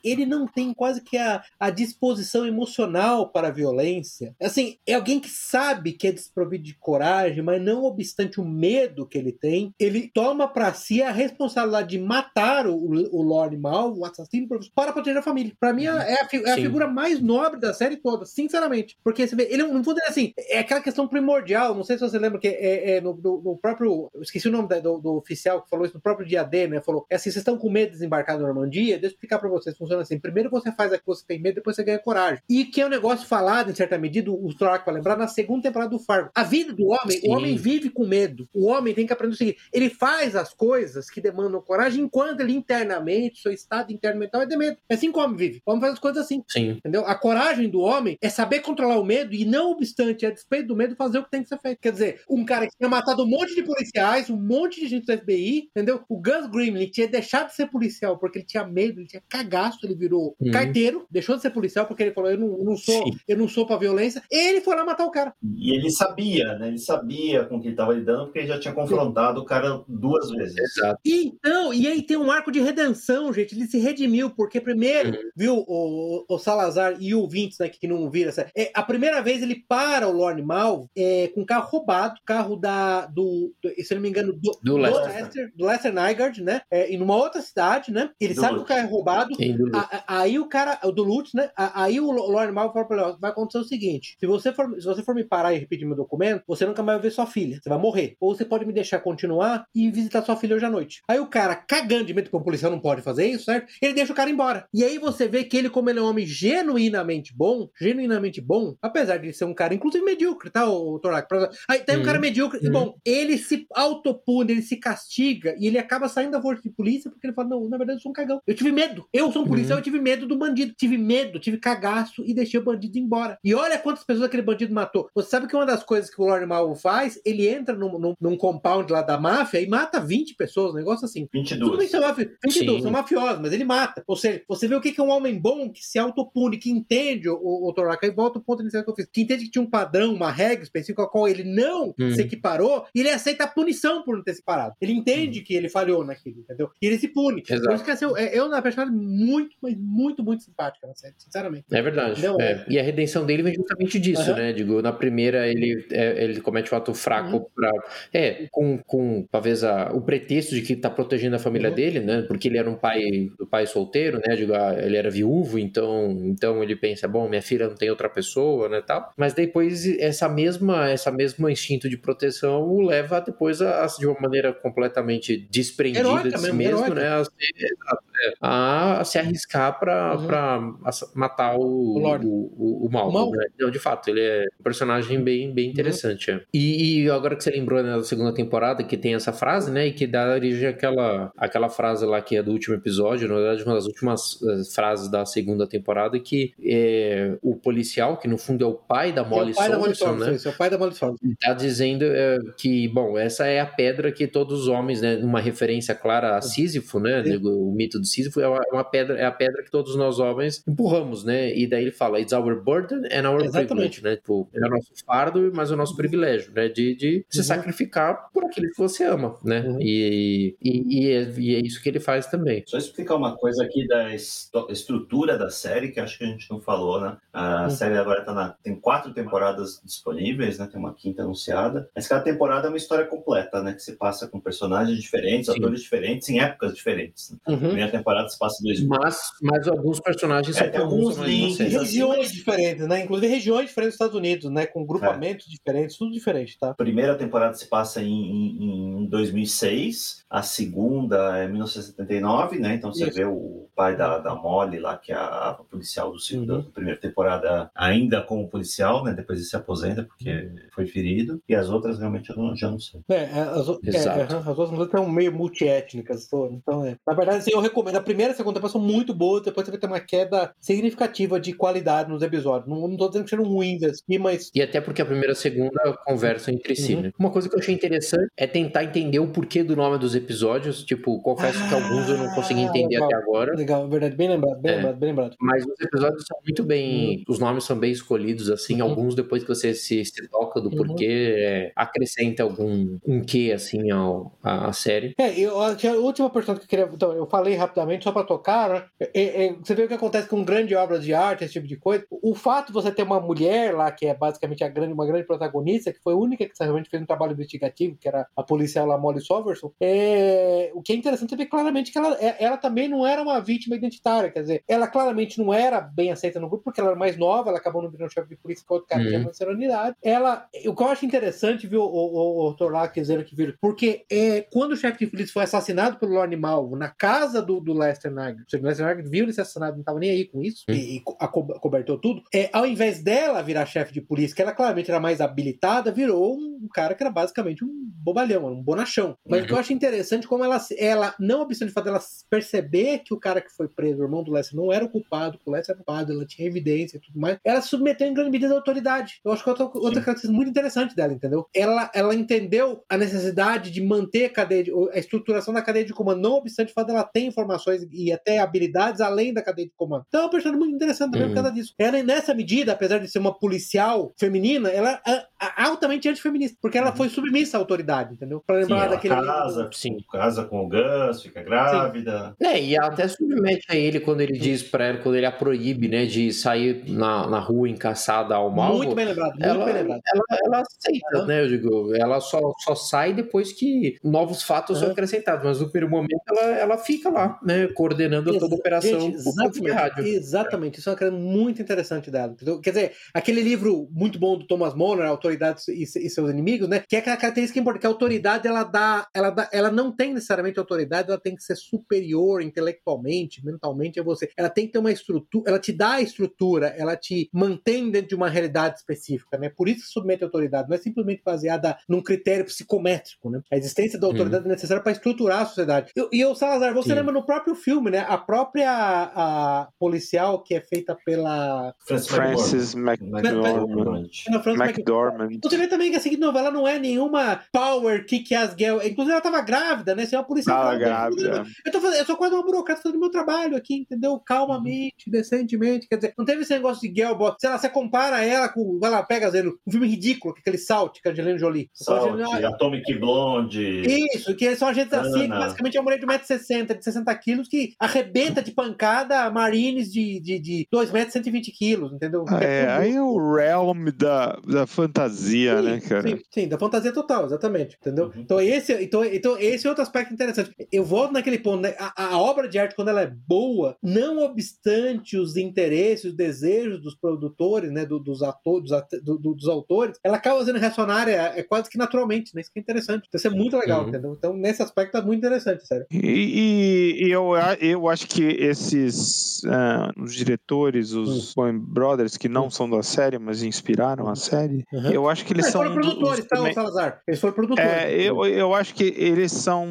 ele não tem quase que a, a disposição emocional para a violência. Assim, é alguém que sabe que é desprovido de coragem, mas não obstante o medo que ele tem, ele toma para si a responsabilidade de matar o, o Lord Mal, o assassino, para proteger a família. Para mim, é, a, é a figura mais nobre da série toda, sinceramente. Porque você vê, ele não vou dizer assim, é aquela questão primordial. Não sei se você lembra que é, é no, no, no, próprio. Esqueci o nome do, do, oficial que falou isso no próprio dia D, né? Falou: é assim, vocês estão com medo de desembarcar na Normandia? Deixa eu explicar para vocês. Funciona assim: primeiro você faz a que você tem medo, depois você ganha coragem. E que é um negócio falado, em certa medida, o Stark vai lembrar, na segunda temporada do Fargo. A vida do homem, Sim. o homem vive com medo. O homem tem que aprender o seguinte: ele faz as coisas que demandam coragem enquanto ele internamente, seu estado interno mental é de medo. É assim que o homem vive. O homem faz as coisas assim. Sim. Entendeu? A coragem do homem é saber controlar o medo e, não obstante, a despeito do medo, fazer o que tem que ser feito. Quer dizer, um cara que tinha matado um monte de policiais, um monte de gente do FBI, entendeu? O Gus Grimley tinha deixado de ser policial porque ele tinha medo, ele tinha cagaço, ele virou Uhum. carteiro, deixou de ser policial porque ele falou: eu não, eu não sou, Sim. eu não sou pra violência. Ele foi lá matar o cara. E ele sabia, né? Ele sabia com que ele estava lidando, porque ele já tinha confrontado o cara duas vezes. Exato. E, então, e aí tem um arco de redenção, gente. Ele se redimiu, porque primeiro, Uhum. viu, o, o Salazar e o Vintes, né, que não viram essa. É, a primeira vez ele para o Lorne Mal é, com carro roubado, carro da. Do, do- se eu não me engano, do, Do Lester. Lester, do Lester Nygaard, né? É, em uma outra cidade, né? Ele Do sabe que o carro é roubado. Dúvida. A- a- Aí o cara, o do Lutz, né? A- Aí o Lord Mal fala pra ele: ó, vai acontecer o seguinte: se você, for, se você for me parar e repetir meu documento, você nunca mais vai ver sua filha. Você vai morrer. Ou você pode me deixar continuar e visitar sua filha hoje à noite. Aí o cara, cagando de medo, porque o policial não pode fazer isso, certo? Ele deixa o cara embora. E aí você vê que ele, como ele é um homem genuinamente bom, genuinamente bom, apesar de ser um cara, inclusive medíocre, tá, o Torak? Aí tem um Uhum. cara medíocre. E Uhum. bom, ele se autopune, ele se castiga e ele acaba saindo da força de polícia porque ele fala: não, na verdade eu sou um cagão. Eu tive medo. Eu sou um policial, eu tive medo do bandido. Tive medo, tive cagaço e deixei o bandido embora. E olha quantas pessoas aquele bandido matou. Você sabe que uma das coisas que o Lord Malvo faz, ele entra num, num, num compound lá da máfia e mata 20 pessoas, um negócio assim. Tudo bem 22. que são, mafi 22, Sim. são mafiosos, mas ele mata. Ou seja, você vê o que é um homem bom que se autopune, que entende o, o, o Toraka, e volta ao ponto inicial que eu fiz, que entende que tinha um padrão, uma regra específica a qual ele não Hum. se equiparou, e ele aceita a punição por não ter se parado. Ele entende que ele falhou naquilo, entendeu? E ele se pune. Exato. Por isso que assim, eu, eu, na personagem, muito, mas muito, muito simpática na série, sinceramente. É verdade. Não, é. E a redenção dele vem justamente disso, Aham. né? Digo, na primeira ele, é, ele comete um ato fraco Uhum. pra. É, com, com talvez a, o pretexto de que tá protegendo a família Uhum. dele, né? Porque ele era um pai do pai solteiro, né? Digo, ah, ele era viúvo, então, então ele pensa, bom, minha filha não tem outra pessoa, né? Tal. Mas depois essa mesma, essa mesmo instinto de proteção o leva depois a, a, de uma maneira completamente desprendida Heróica de si mesmo, mesmo, heróica. né? A, se- exato, é, a se arriscar pra, Uhum. pra matar o, O o, o, o Malvo. né? Não, de fato, ele é um personagem bem, bem interessante. é. E, e agora que você lembrou né, da segunda temporada, que tem essa frase, né? E que dá origem àquela, àquela frase lá que é do último episódio, na verdade, uma das últimas eh, frases da segunda temporada, que é o policial, que no fundo é o pai da É Molly o pai da Molly Sorbo, né? é o pai da Molly Sorbo. Tá dizendo é, que, bom, essa é a pedra que todos os homens, né, uma referência clara a Sísifo, né, o mito do Sísifo é uma, é uma pedra, é a pedra que todos nós homens empurramos, né, e daí ele fala, it's our burden and our Exatamente. privilege, né, tipo, é o nosso fardo, mas o nosso privilégio, né, de, de se Uhum. sacrificar por aquilo que você ama, né, Uhum. e, e, e, é, e é isso que ele faz também. Só explicar uma coisa aqui da estrutura da série, que acho que a gente não falou, né? A Hum. série agora tá na, tem quatro temporadas disponíveis, né? Tem uma quinta anunciada. Mas cada temporada é uma história completa, né? Que se passa com personagens diferentes, Sim. atores diferentes, em épocas diferentes. né? A Uhum. primeira temporada se passa em 2000. Mas, mas alguns personagens É, são alguns links, assim, regiões diferentes, né? Inclusive regiões diferentes dos Estados Unidos, né? Com grupamentos diferentes, tudo diferente, tá? Primeira temporada se passa em, em- em 2006, a segunda é 1979, né? Então você Isso. vê o pai da, da Molly lá, que é a, policial do segundo, Uhum. da primeira temporada, ainda como policial, né? Depois ele se aposenta porque foi ferido. E as outras realmente eu não, já não sei. É, é, as, é, Exato. aham, as outras são meio multiétnicas. Então, é. Na verdade, assim, eu recomendo. A primeira e a segunda temporada são muito boas, depois você vai ter uma queda significativa de qualidade nos episódios. Não, não tô dizendo que sejam ruins assim, mas. E até porque a primeira e a segunda conversam entre si, Uhum. né? Uma coisa que eu achei interessante é tentar entender o porquê do nome dos episódios. Tipo, confesso que alguns eu não consegui Ah, entender legal. até agora. Legal, é verdade. Bem lembrado, bem É. lembrado, bem lembrado. Mas os episódios são muito bem. Os nomes são bem escolhidos, assim. Uhum. Alguns, depois que você se, se toca do Uhum. porquê, é, acrescenta algum um quê, assim, ao, à, à série. É, eu, a a última pergunta que eu queria. Então, eu falei rapidamente só pra tocar, né? É, é, você vê o que acontece com grande obra de arte, esse tipo de coisa. O fato de você ter uma mulher lá, que é basicamente a grande, uma grande protagonista, que foi a única que realmente fez um trabalho investigativo, que era a policial lá, Molly Soverson, é, o que é interessante é ver claramente que ela, é- ela também não era uma vítima identitária. Quer dizer, ela claramente não era bem aceita no grupo, porque ela era mais nova, ela acabou não virando chefe de polícia, que outro cara Uhum. tinha mais serenidade. Ela, o que eu acho interessante, viu, o, o, o Torlac dizendo que viram, porque é, quando o chefe de polícia foi assassinado pelo Malvo na casa do, do Lester Nagel. O Lester Nagel viu ele ser assassinado, não tava nem aí com isso, e, e co cobertou tudo. É, ao invés dela virar chefe de polícia, que ela claramente era mais habilitada, virou um cara que era basicamente um bobalhão, um bonachão. Mas uhum. o que eu acho interessante como ela, ela não obstante o fato dela perceber que o cara que foi preso, o irmão do Lester, não era o culpado, que o Lester era o culpado, ela tinha evidência e tudo mais, ela se submeteu em grande medida à autoridade. Eu acho que é outra, outra característica muito interessante dela, entendeu? Ela, ela entendeu a necessidade de manter a cadeia, de, a estruturação da cadeia de comando, não obstante o fato dela ter informações e até habilidades além da cadeia de comando. Então é uma personagem muito interessante também uhum. por causa disso. Ela, nessa medida, apesar de ser uma policial feminina, ela é altamente antifeminista, porque ela uhum. foi submissa à autoridade, entendeu? Pra lembrar sim, daquele. Casa, sim. casa com o Gus, fica grávida. Sim. É, e ela até submete a ele quando ele diz pra ela, quando ele a proíbe, né, de sair na, na rua encaçada ao mal. Muito bem lembrado, muito ela, bem lembrado. Ela, ela aceita, uhum. né? Eu digo, ela só, só sai depois que novos fatos uhum. são acrescentados, mas no primeiro momento ela, ela fica lá, né, coordenando toda a operação. Gente, exatamente, exatamente. Isso é uma coisa muito interessante dela. Entendeu? Quer dizer, aquele livro muito bom do Thomas Monner, Autoridades e, e seus Inimigos, né? Que é aquela característica importante, que a autoridade ela dá, ela dá, ela não tem necessariamente autoridade, ela tem que ser superior intelectualmente, mentalmente a você. Ela tem que ter uma estrutura, ela te dá a estrutura, ela te mantém dentro de uma realidade específica, né? Por isso que submete a autoridade, não é simplesmente baseada num critério psicométrico, né? A existência da autoridade hum. é necessária para estruturar a sociedade. E, o Salazar, você Sim. lembra no próprio filme, né? A própria a policial que é feita pela Francis McDormand. McDormand. Você vê também que a seguinte novela não é nenhuma power kick-ass girl. Inclusive, ela tava grávida, né? Você é uma policial. Tava grávida. Eu, tô fazendo, eu sou quase uma burocrata fazendo meu trabalho aqui, entendeu? Calmamente, decentemente. Quer dizer, não teve esse negócio de girl boss. Sei lá, você compara ela com. Vai lá, pega, Zeno, um filme ridículo, aquele Salt, que é a Angelina Jolie. Salt, Atomic Blonde. Isso, que são agentes assim, que basicamente é uma mulher de 1,60m, de 60 quilos, que arrebenta de pancada marines de, de, de 2 metros e 120 quilos, entendeu? É, aí é o realm da, da fantasia, sim, né, cara? Sim, sim, da fantasia total, exatamente, entendeu? Uhum. Então, esse, então, então, esse é outro aspecto interessante. Eu volto naquele ponto, né? A, a, obra de arte, quando ela é boa, não obstante os interesses, os desejos dos produtores, né, do, dos atores, dos, do, dos autores, ela acaba sendo reacionária é, quase que naturalmente, né? Isso que é interessante. Então, isso é muito legal, uhum. entendeu? Então, nesse aspecto, é muito interessante, sério. E, e eu, eu acho que esses uh, os diretores, os Coen Brothers, que não são da série, mas inspiraram a série, uhum. eu acho que eles, são. Eles foram produtores, tá, também... Salazar? Eles foram produtores. É, eu, eu acho que eles são.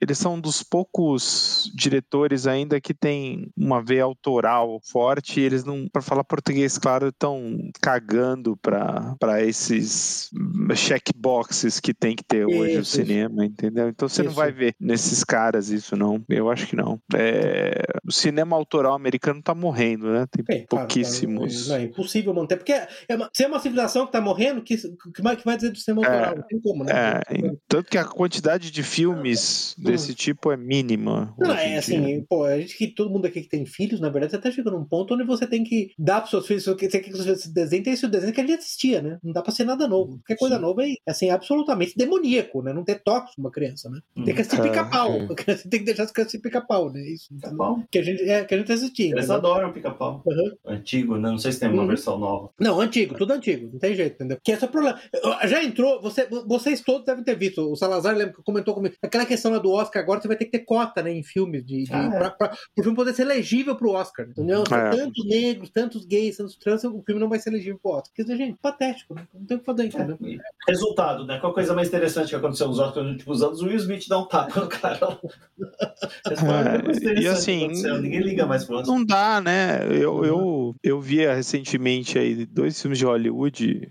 Eles são dos poucos diretores ainda que tem uma veia autoral forte. eles não, para falar português, claro, estão cagando para esses checkboxes que tem que ter hoje no cinema, entendeu? Então você isso. não vai ver nesses caras isso, não. Eu acho que não. É, o cinema autoral americano tá morrendo, né? Tem é, pouquíssimos. Não, é impossível manter, porque é uma, se é uma civilização que tá morrendo, que, que, vai, que vai dizer do cinema autoral? É, não tem como, né? É, tanto que a quantidade de filmes desse hum. tipo é mínima. Não, é assim, pô, a gente que todo mundo aqui que tem filhos, na verdade, você até chega num ponto onde você tem que dar pros seus filhos, você quer que os seus filhos desenhem, tem esse desenho que a gente assistia, né? Não dá pra ser nada novo. Qualquer coisa Sim. nova é, assim, absolutamente demoníaco, né? Não ter toques uma criança, né? Tem que assistir pica-pau. Tem que deixar as crianças pica-pau, né? Isso. Pica-pau. Que a gente, é, que a gente assistia. Eles né? adoram pica-pau. Uhum. Antigo, né? Não sei se tem uma uhum. versão nova. Não, antigo, tudo antigo. Não tem jeito, entendeu? Que esse é o problema. Já entrou, você, vocês todos devem ter visto. O Salazar lembra que comentou comigo. Aquela questão lá do Oscar, agora você vai ter que ter cota, né? Em filmes, de, de ah, é. pra, pra, o filme poder ser elegível pro Oscar. Entendeu? É. Tantos negros, tantos gays, tantos trans, o filme não vai ser elegível pro Oscar. Quer dizer, gente, patético, né? Não tem o que fazer, entendeu? É. Resultado, né? Qual a coisa mais interessante que aconteceu nos Oscars nos últimos anos? O Will Smith dá um tapa no cara. É, e assim, ninguém liga mais pro Oscar. Não dá, né? Eu, eu, eu via recentemente aí dois filmes de Hollywood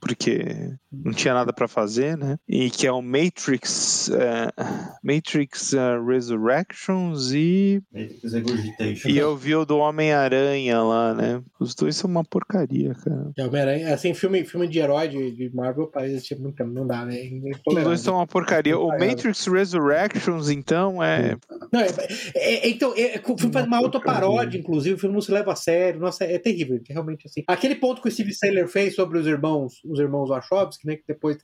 porque não tinha nada para fazer, né? E que é o Matrix, uh, Matrix uh, Resurrections e Matrix e eu vi o do Homem-Aranha lá, né? Os dois são uma porcaria, cara. É, Homem-Aranha, assim, filme, filme de herói de, de Marvel parece tipo, muito, não dá, né? Os dois são uma porcaria. O Matrix Resurrections, então, é. Não, é, é, é então, é, o filme faz uma autoparódia, inclusive, o filme não se leva a sério. Nossa, é terrível, realmente assim. Aquele ponto que o Steve Saylor fez sobre os irmãos os irmãos Wachowski, né, que depois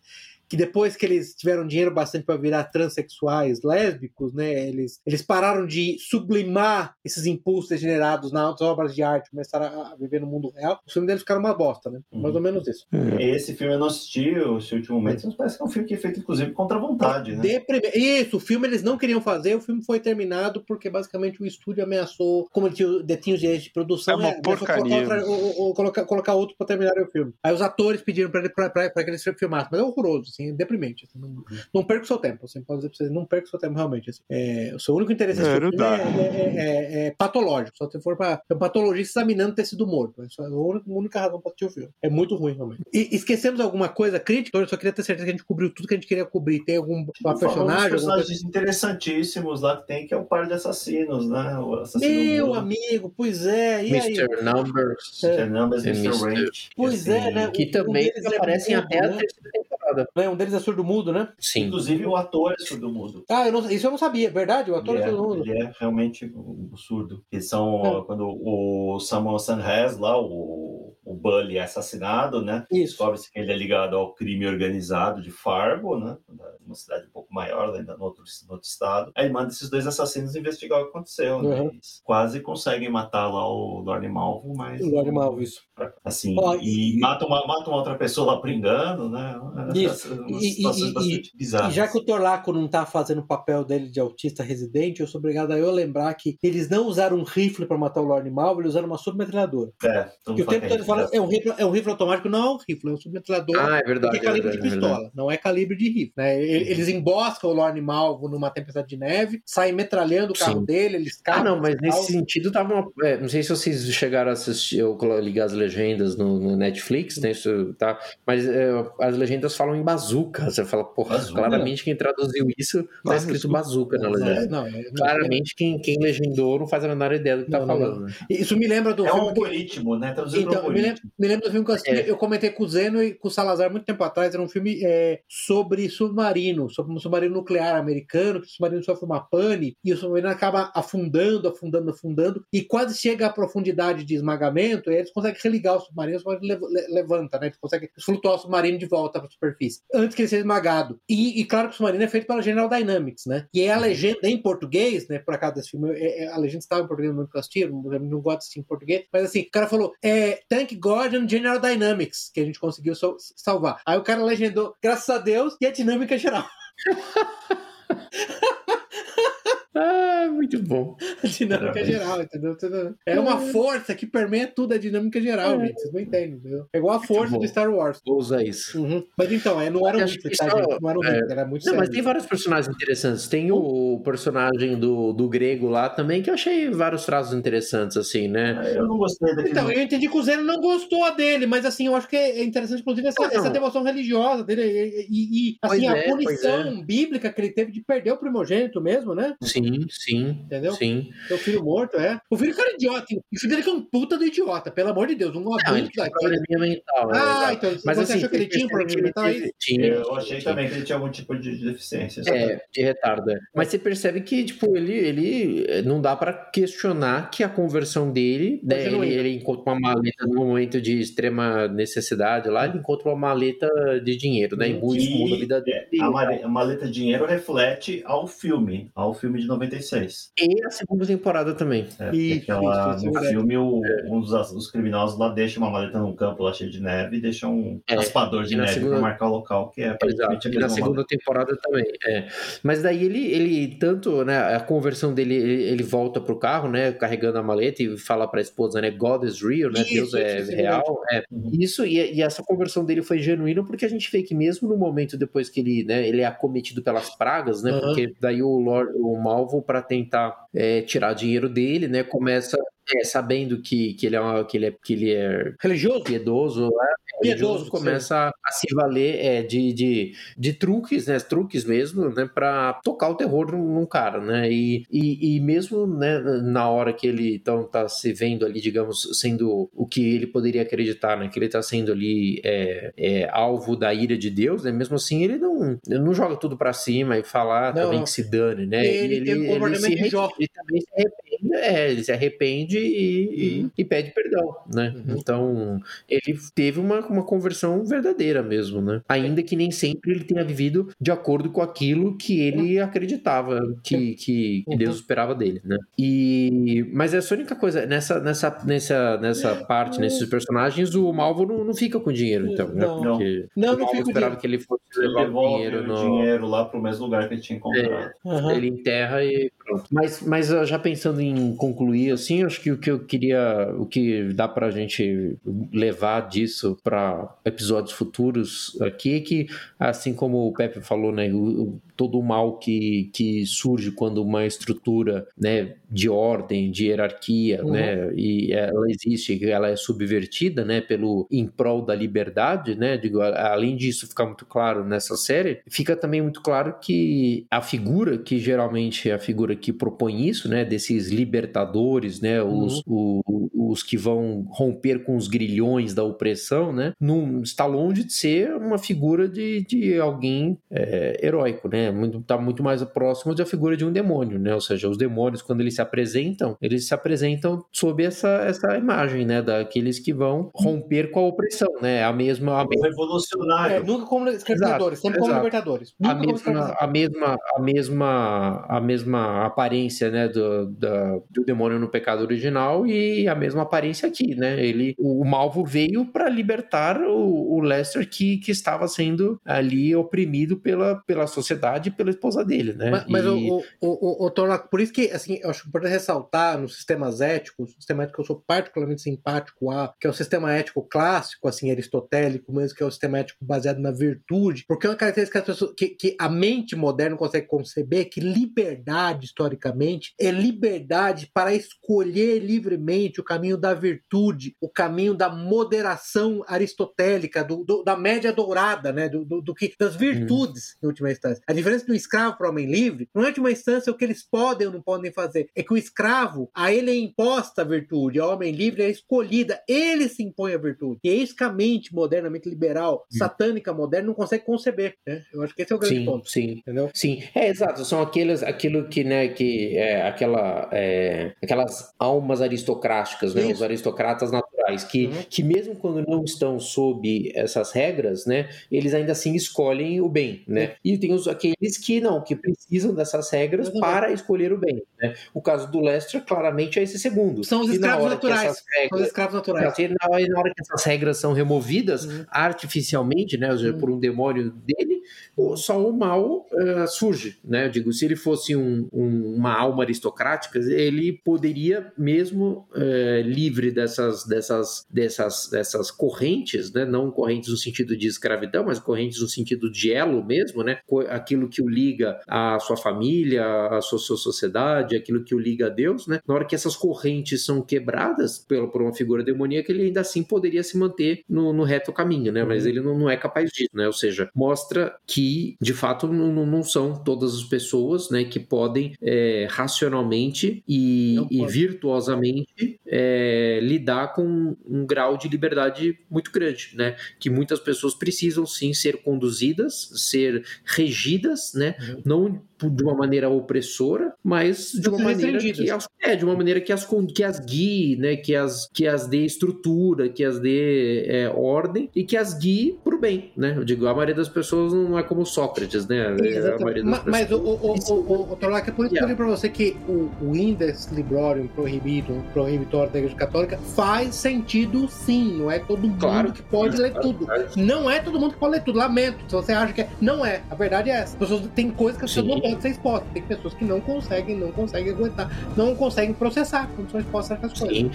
que depois que eles tiveram dinheiro bastante para virar transexuais, lésbicos, né? Eles, eles pararam de sublimar esses impulsos degenerados nas obras de arte, começaram a viver no mundo real. Os filmes deles ficaram uma bosta, né? Mais ou menos isso. Esse filme eu não assisti, esse último momento, mas parece que é um filme que é feito, inclusive, contra a vontade, né? Deprime- Isso, o filme eles não queriam fazer, o filme foi terminado porque basicamente o estúdio ameaçou, como ele tinha, detinha os direitos de produção, É uma ameaçou porcaria. Colocar, outra- ou- ou colocar, colocar outro pra terminar o filme. Aí os atores pediram pra que eles filmassem, mas é horroroso, assim, é deprimente. assim, não, não perca o seu tempo, assim, posso dizer pra vocês, não perca o seu tempo realmente. assim. É, o seu único interesse É, dá. é, é- é- é patológico, só se for pra é um patologista examinando ter sido morto. Essa é a única, a única razão pra assistir o filme. É muito ruim, realmente. E esquecemos alguma coisa crítica? Eu só queria ter certeza que a gente cobriu tudo que a gente queria cobrir. Tem algum personagem? alguma personagens interessantíssimos lá que tem, que é o par de assassinos, né? O assassino Meu amigo, pois é. E aí? Mr. Numbers. É. Mr. Numbers, É, Mr. Mr. Range. Pois E, é, né? Que Um também é aparecem até a né? terceira temporada. É, um deles é surdo mudo, né? Sim. Inclusive o ator é surdo-mudo. Ah, eu não- isso eu não sabia, verdade? O ator Ele é é, surdo mudo. ele é realmente o, o surdo. Eles são É. quando o Samuel Sanhez lá, o, o Bully é assassinado, né? Isso. Descobre-se que ele é ligado ao crime organizado de Fargo, né? Uma cidade um pouco maior, ainda no outro, no outro estado. Aí manda esses dois assassinos investigar o que aconteceu, né? Uhum. Eles quase conseguem matar lá o Lord Malvo, mas... O Lord Malvo, isso. Assim, Ó, e mata uma, mata uma outra pessoa lá por engano, né? Isso. Umas E- e- situações e- bastante bizarras. E já que o Torlaco não tá fazendo o papel dele de autista residente, eu sou obrigado a eu lembrar que eles não usaram um rifle pra matar o Lord Malvo, eles usaram uma submetralhadora. É, Que o tempo todo ele que fala, é um rifle, é um rifle automático, não é um rifle, é um submetralhador. Ah, é verdade. que é calibre é de verdade, é pistola, verdade. não é calibre de rifle. Né? E- Eles emboscam o Lorne Malvo numa tempestade de neve, saem metralhando o carro Sim. dele, eles Ah, caem. não, mas nesse sentido tava uma. é, não sei se vocês chegaram a assistir ou colo- ligar as legendas no, no Netflix, né? Isso, tá? Mas é, as legendas falam em bazuca. Você fala, porra, Bazuca. claramente quem traduziu isso tá escrito bazuca na legenda. Não, é- não, Claramente quem, quem legendou não faz a menor ideia do que tá Não, não, falando. né? Isso me lembra do É um filme que- algoritmo, né? Traduzido Então, eu me lembro, algoritmo. me lembro do filme que eu assisti, É. eu comentei com o Zeno e com o Salazar muito tempo atrás, era um filme é, sobre submarino, sobre um submarino nuclear americano, que o submarino sofre uma pane e o submarino acaba afundando, afundando, afundando, e quase chega à profundidade de esmagamento, e aí eles conseguem religar o submarino, o submarino lev- le- levanta, né? Eles conseguem flutuar o submarino de volta para a superfície, antes que ele seja esmagado. E, e claro que o submarino é feito pela General Dynamics, né? E aí a legenda em português, né? Por acaso desse filme, é- é- a legenda estava em português no momento que eu não, não gosto assistir em português, mas assim, o cara falou, é Thank God and General Dynamics, que a gente conseguiu sal- salvar. Aí o cara legendou, graças a Deus, e a dinâmica geral. Ah, muito bom. A dinâmica Parabéns. geral, entendeu? É uma força que permeia tudo a dinâmica geral, gente. Vocês não entendem, entendeu? É igual a força do Star Wars. Vou usar isso. Uhum. Mas então, é, não era um que tá, gente? Não era um é. era muito Não, sério. mas tem vários personagens interessantes. Tem o personagem do, do grego lá também, que eu achei vários traços interessantes, assim, né? É, Eu não gostei daquele. Então, eu entendi que o Zeno não gostou dele, mas assim, eu acho que é interessante, inclusive, essa, essa devoção religiosa dele. E, e- e, Pois assim, a é, punição bíblica que ele teve de perder o primogênito mesmo, né? Sim, sim. Entendeu? Sim. Seu filho morto, é. O filho que era idiota. O filho dele que é um puta do idiota, pelo amor de Deus. Um Não, ele adulto tinha probleminha mental. né? Ah, então Mas você assim, achou que ele tinha um problema mental aí? teve- tinha, Eu achei tinha. também que ele tinha algum tipo de deficiência. É, de retardo. é. Mas você percebe que, tipo, ele, ele eh, não dá pra questionar que a conversão dele, né, ele, ele encontra uma maleta no momento de extrema necessidade lá, ele encontra uma maleta de dinheiro, né? E isso muda a vida dele. A maleta de dinheiro reflete ao filme, ao filme de 96. E a segunda temporada também. É, Isso, aquela- isso, é no verdade. filme, o- um dos os criminosos lá deixa uma maleta num campo lá cheio de neve e deixa um É, raspador de e neve segunda- para marcar o local, que é Exato, a e na segunda temporada também. É. Mas daí ele, ele tanto, né, a conversão dele, ele, ele volta pro carro, né, carregando a maleta e fala pra esposa, né, God is real, né, Isso, Deus é isso, é real. É. Uhum. Isso, e, e essa conversão dele foi genuína porque a gente vê que mesmo no momento depois que ele, né, ele é acometido pelas pragas, né, Aham. porque daí o, Lord, o Malvo, pra tentar é, tirar dinheiro dele, né, começa é, sabendo que, que, ele é uma- que, ele é, que ele é Religioso? piedoso, né? Religioso começa a, se valer é, de, de, de truques, né? Truques mesmo, né? Pra tocar o terror num, cara, né? E, e, e mesmo né, na hora que ele então, tá se vendo ali, digamos, sendo o que ele poderia acreditar, né? Que ele tá sendo ali é, é, alvo da ira de Deus, né? Mesmo assim, ele não, ele não joga tudo pra cima e fala ah, Não, também que se dane, né? Ele E tem um comportamento se Jó. ele também se arrepende, é, ele se arrepende e, e- e pede perdão, né? Uhum. Então, ele teve uma, uma conversão verdadeira mesmo, né? Ainda que nem sempre ele tenha vivido de acordo com aquilo que ele acreditava que, que, que Deus esperava dele, né? E mas essa única coisa nessa nessa nessa nessa parte nesses personagens o Malvo não, não fica com dinheiro então, né? Não. Porque Não, o não Malvo fica com esperava dinheiro. que ele fosse Ele levar o devolve dinheiro o no dinheiro lá pro mesmo lugar que ele tinha encontrado. Aham. ele enterra e pronto. Mas, mas já pensando em concluir, assim, acho que o que eu queria, o que dá pra gente levar disso para episódios futuros aqui é que, assim como o Pepe falou, né, o- todo o mal que, que surge quando uma estrutura, né, de ordem, de hierarquia, Uhum. né, e ela existe, ela é subvertida, né, pelo em prol da liberdade, né, digo, além disso ficar muito claro nessa série, fica também muito claro que a figura que geralmente é a figura que propõe isso, né, desses libertadores, né, os, o- os que vão romper com os grilhões da opressão, né, não está longe de ser uma figura de, de alguém é, heróico, né, muito, tá muito mais próximo da figura de um demônio, né, ou seja, os demônios quando eles se apresentam, eles se apresentam sob essa, essa imagem, né, daqueles que vão romper com a opressão, né, a mesma, a O revolucionário. É, nunca como escravizadores, sempre como exato. libertadores. a Nunca como mesma, a mesma, a mesma, a mesma aparência, né, do, da- do demônio no pecado original e a mesma aparência aqui, né? Ele, o, o Malvo veio para libertar o, o Lester que, que estava sendo ali oprimido pela, pela sociedade e pela esposa dele, né? Mas, mas E- o, o, o, o Tornaco, por isso que, assim, eu acho importante ressaltar nos sistemas éticos, o sistema ético que eu sou particularmente simpático a, que é o sistema ético clássico, assim, aristotélico mesmo, que é o sistema ético baseado na virtude, porque é uma característica que, que, a mente moderna consegue conceber, que liberdade, historicamente, é liberdade para escolher livremente o caminho da virtude, o caminho da moderação aristotélica, do, do- da média dourada, né, do, do, do que, das virtudes, em última instância. A diferença do escravo para o homem livre não é, em última instância, o que eles podem ou não podem fazer. É que o escravo, a ele é imposta a virtude, ao homem livre é escolhida. Ele se impõe a virtude. E é isso que a mente moderna, a mente liberal, satânica moderna, não consegue conceber. Né? Eu acho que esse é o grande sim, ponto. sim. Entendeu? Sim, é exato. São aqueles, aquilo que, né, que é aquela, é, aquelas almas aristocráticas, né, Isso. os aristocratas naturais, que, Uhum. que mesmo quando não estão sob essas regras, né, eles ainda assim escolhem o bem, né. E tem os, aqueles que não, que precisam dessas regras Exatamente. para escolher o bem, né. O caso do Lester claramente é esse segundo. São os escravos naturais. São os regras- escravos naturais. E na hora, que essas regras são removidas Uhum. artificialmente, né, ou seja, por um demônio dele, só o mal eh, surge, né? Eu digo, se ele fosse um- um- uma alma aristocrática, ele poderia mesmo eh, livre dessas, dessas, dessas, dessas correntes, né? Não correntes no sentido de escravidão, mas correntes no sentido de elo mesmo, né? Aquilo que o liga à sua família, à sua, sua sociedade, aquilo que o liga a Deus, né? Na hora que essas correntes são quebradas pelo, por uma figura demoníaca, ele ainda assim poderia se manter no, no reto caminho, né? Mas ele não, não é capaz disso, né? Ou seja, mostra que, de fato, não, não- são todas as pessoas, né, que podem é, racionalmente e, e virtuosamente é, lidar com um grau de liberdade muito grande, né? Que muitas pessoas precisam sim ser conduzidas, ser regidas, né? Uhum. Não de uma maneira opressora, mas de uma maneira que as, é, de uma maneira que as, que as guie, né? Que as, que as dê estrutura, que as dê é, ordem e que as guie pro bem, né? Eu digo, a maioria das pessoas não é como Sócrates, né? Exatamente. Ma- Mas, o, o, o, o, o Torlac, é por isso que eu Yeah. falei pra você que o, o Index Librorium Prohibitum, Prohibitor da Igreja Católica, faz sentido sim. Não é todo mundo Claro. que pode ler Claro, tudo. claro. Não é todo mundo que pode ler tudo. Lamento. Se você acha que é. Não é. A verdade é essa. As pessoas tem coisas que as pessoas não podem ser expostas. Tem pessoas que não conseguem, não conseguem aguentar, não conseguem processar quando são expostas a essas coisas. Sim.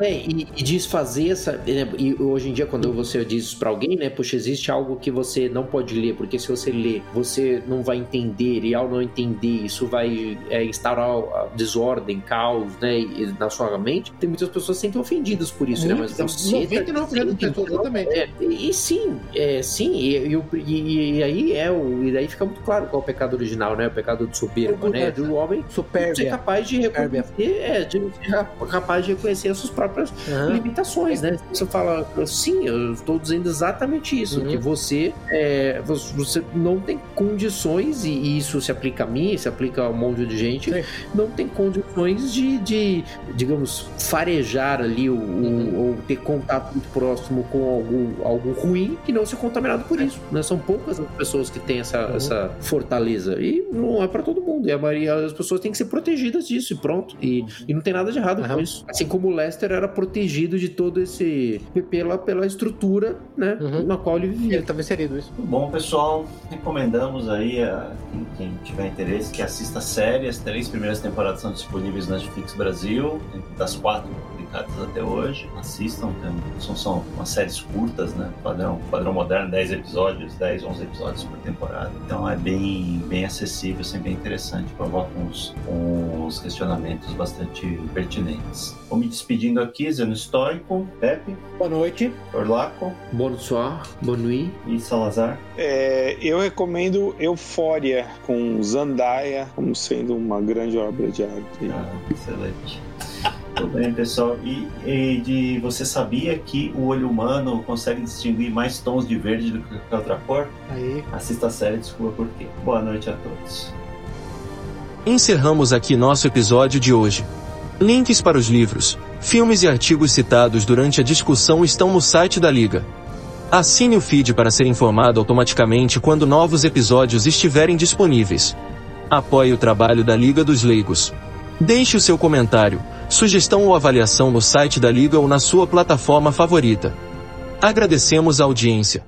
É, e, e desfazer essa. né, E hoje em dia, quando você diz isso pra alguém, né? Puxa, existe algo que você não pode ler, porque se você ler, você não vai entender, e ao não entender, isso vai é, instaurar a desordem, caos, né? e- na sua mente. Tem muitas pessoas que se sentem ofendidas por isso, né? Mas Muito, você. tá 99% das dizendo que pessoas, não exatamente. é, e, e sim, é, sim, e, e- e aí é o. E daí fica muito claro qual é o pecado original, né? Pecado de soberba, né? Do homem Supérbia. ser capaz de reconhecer, é, de ser capaz de reconhecer as suas próprias Aham. limitações, né? Você fala, sim, eu estou dizendo exatamente isso, Uhum. que você, é, você não tem condições, e isso se aplica a mim, se aplica a um monte de gente, Sim. não tem condições de, de, digamos, farejar ali o, Uhum. ou ter contato muito próximo com algo, algo ruim e não ser contaminado por isso, né? São poucas as pessoas que têm essa, Uhum. essa fortaleza e não é para todo mundo, e a maioria das pessoas têm que ser protegidas disso e pronto, e, e não tem nada de errado com Aham. isso. Assim como o Lester era protegido de todo esse pela, pela estrutura, né, Uhum. na qual ele vivia. Ele estava inserido isso. Bom, pessoal. Recomendamos aí a quem, quem tiver interesse que assista a série. As três primeiras temporadas são disponíveis na Netflix Brasil, das quatro publicadas até hoje. Assistam, tem- são, são umas séries curtas, né? Padrão, padrão moderno, 10 episódios, 10, 11 episódios por temporada. Então é bem, bem acessível, sempre bem interessante, provoca uns, uns questionamentos bastante pertinentes. Vou me despedindo aqui, Zeno Estoico, Pepe, Boa noite. Orlaco Bonsoir, bonne nuit. e Salazar. É, eu recomendo Eufória com Zandaia como sendo uma grande obra de arte. Ah, excelente. Tudo bem, pessoal. E, e de você sabia que o olho humano consegue distinguir mais tons de verde do que qualquer outra cor? Aí. Assista a série e descubra por quê. Boa noite a todos. Encerramos aqui nosso episódio de hoje. Links para os livros, filmes e artigos citados durante a discussão estão no site da Liga. Assine o feed para ser informado automaticamente quando novos episódios estiverem disponíveis. Apoie o trabalho da Liga dos Leigos. Deixe o seu comentário, sugestão ou avaliação no site da Liga ou na sua plataforma favorita. Agradecemos a audiência.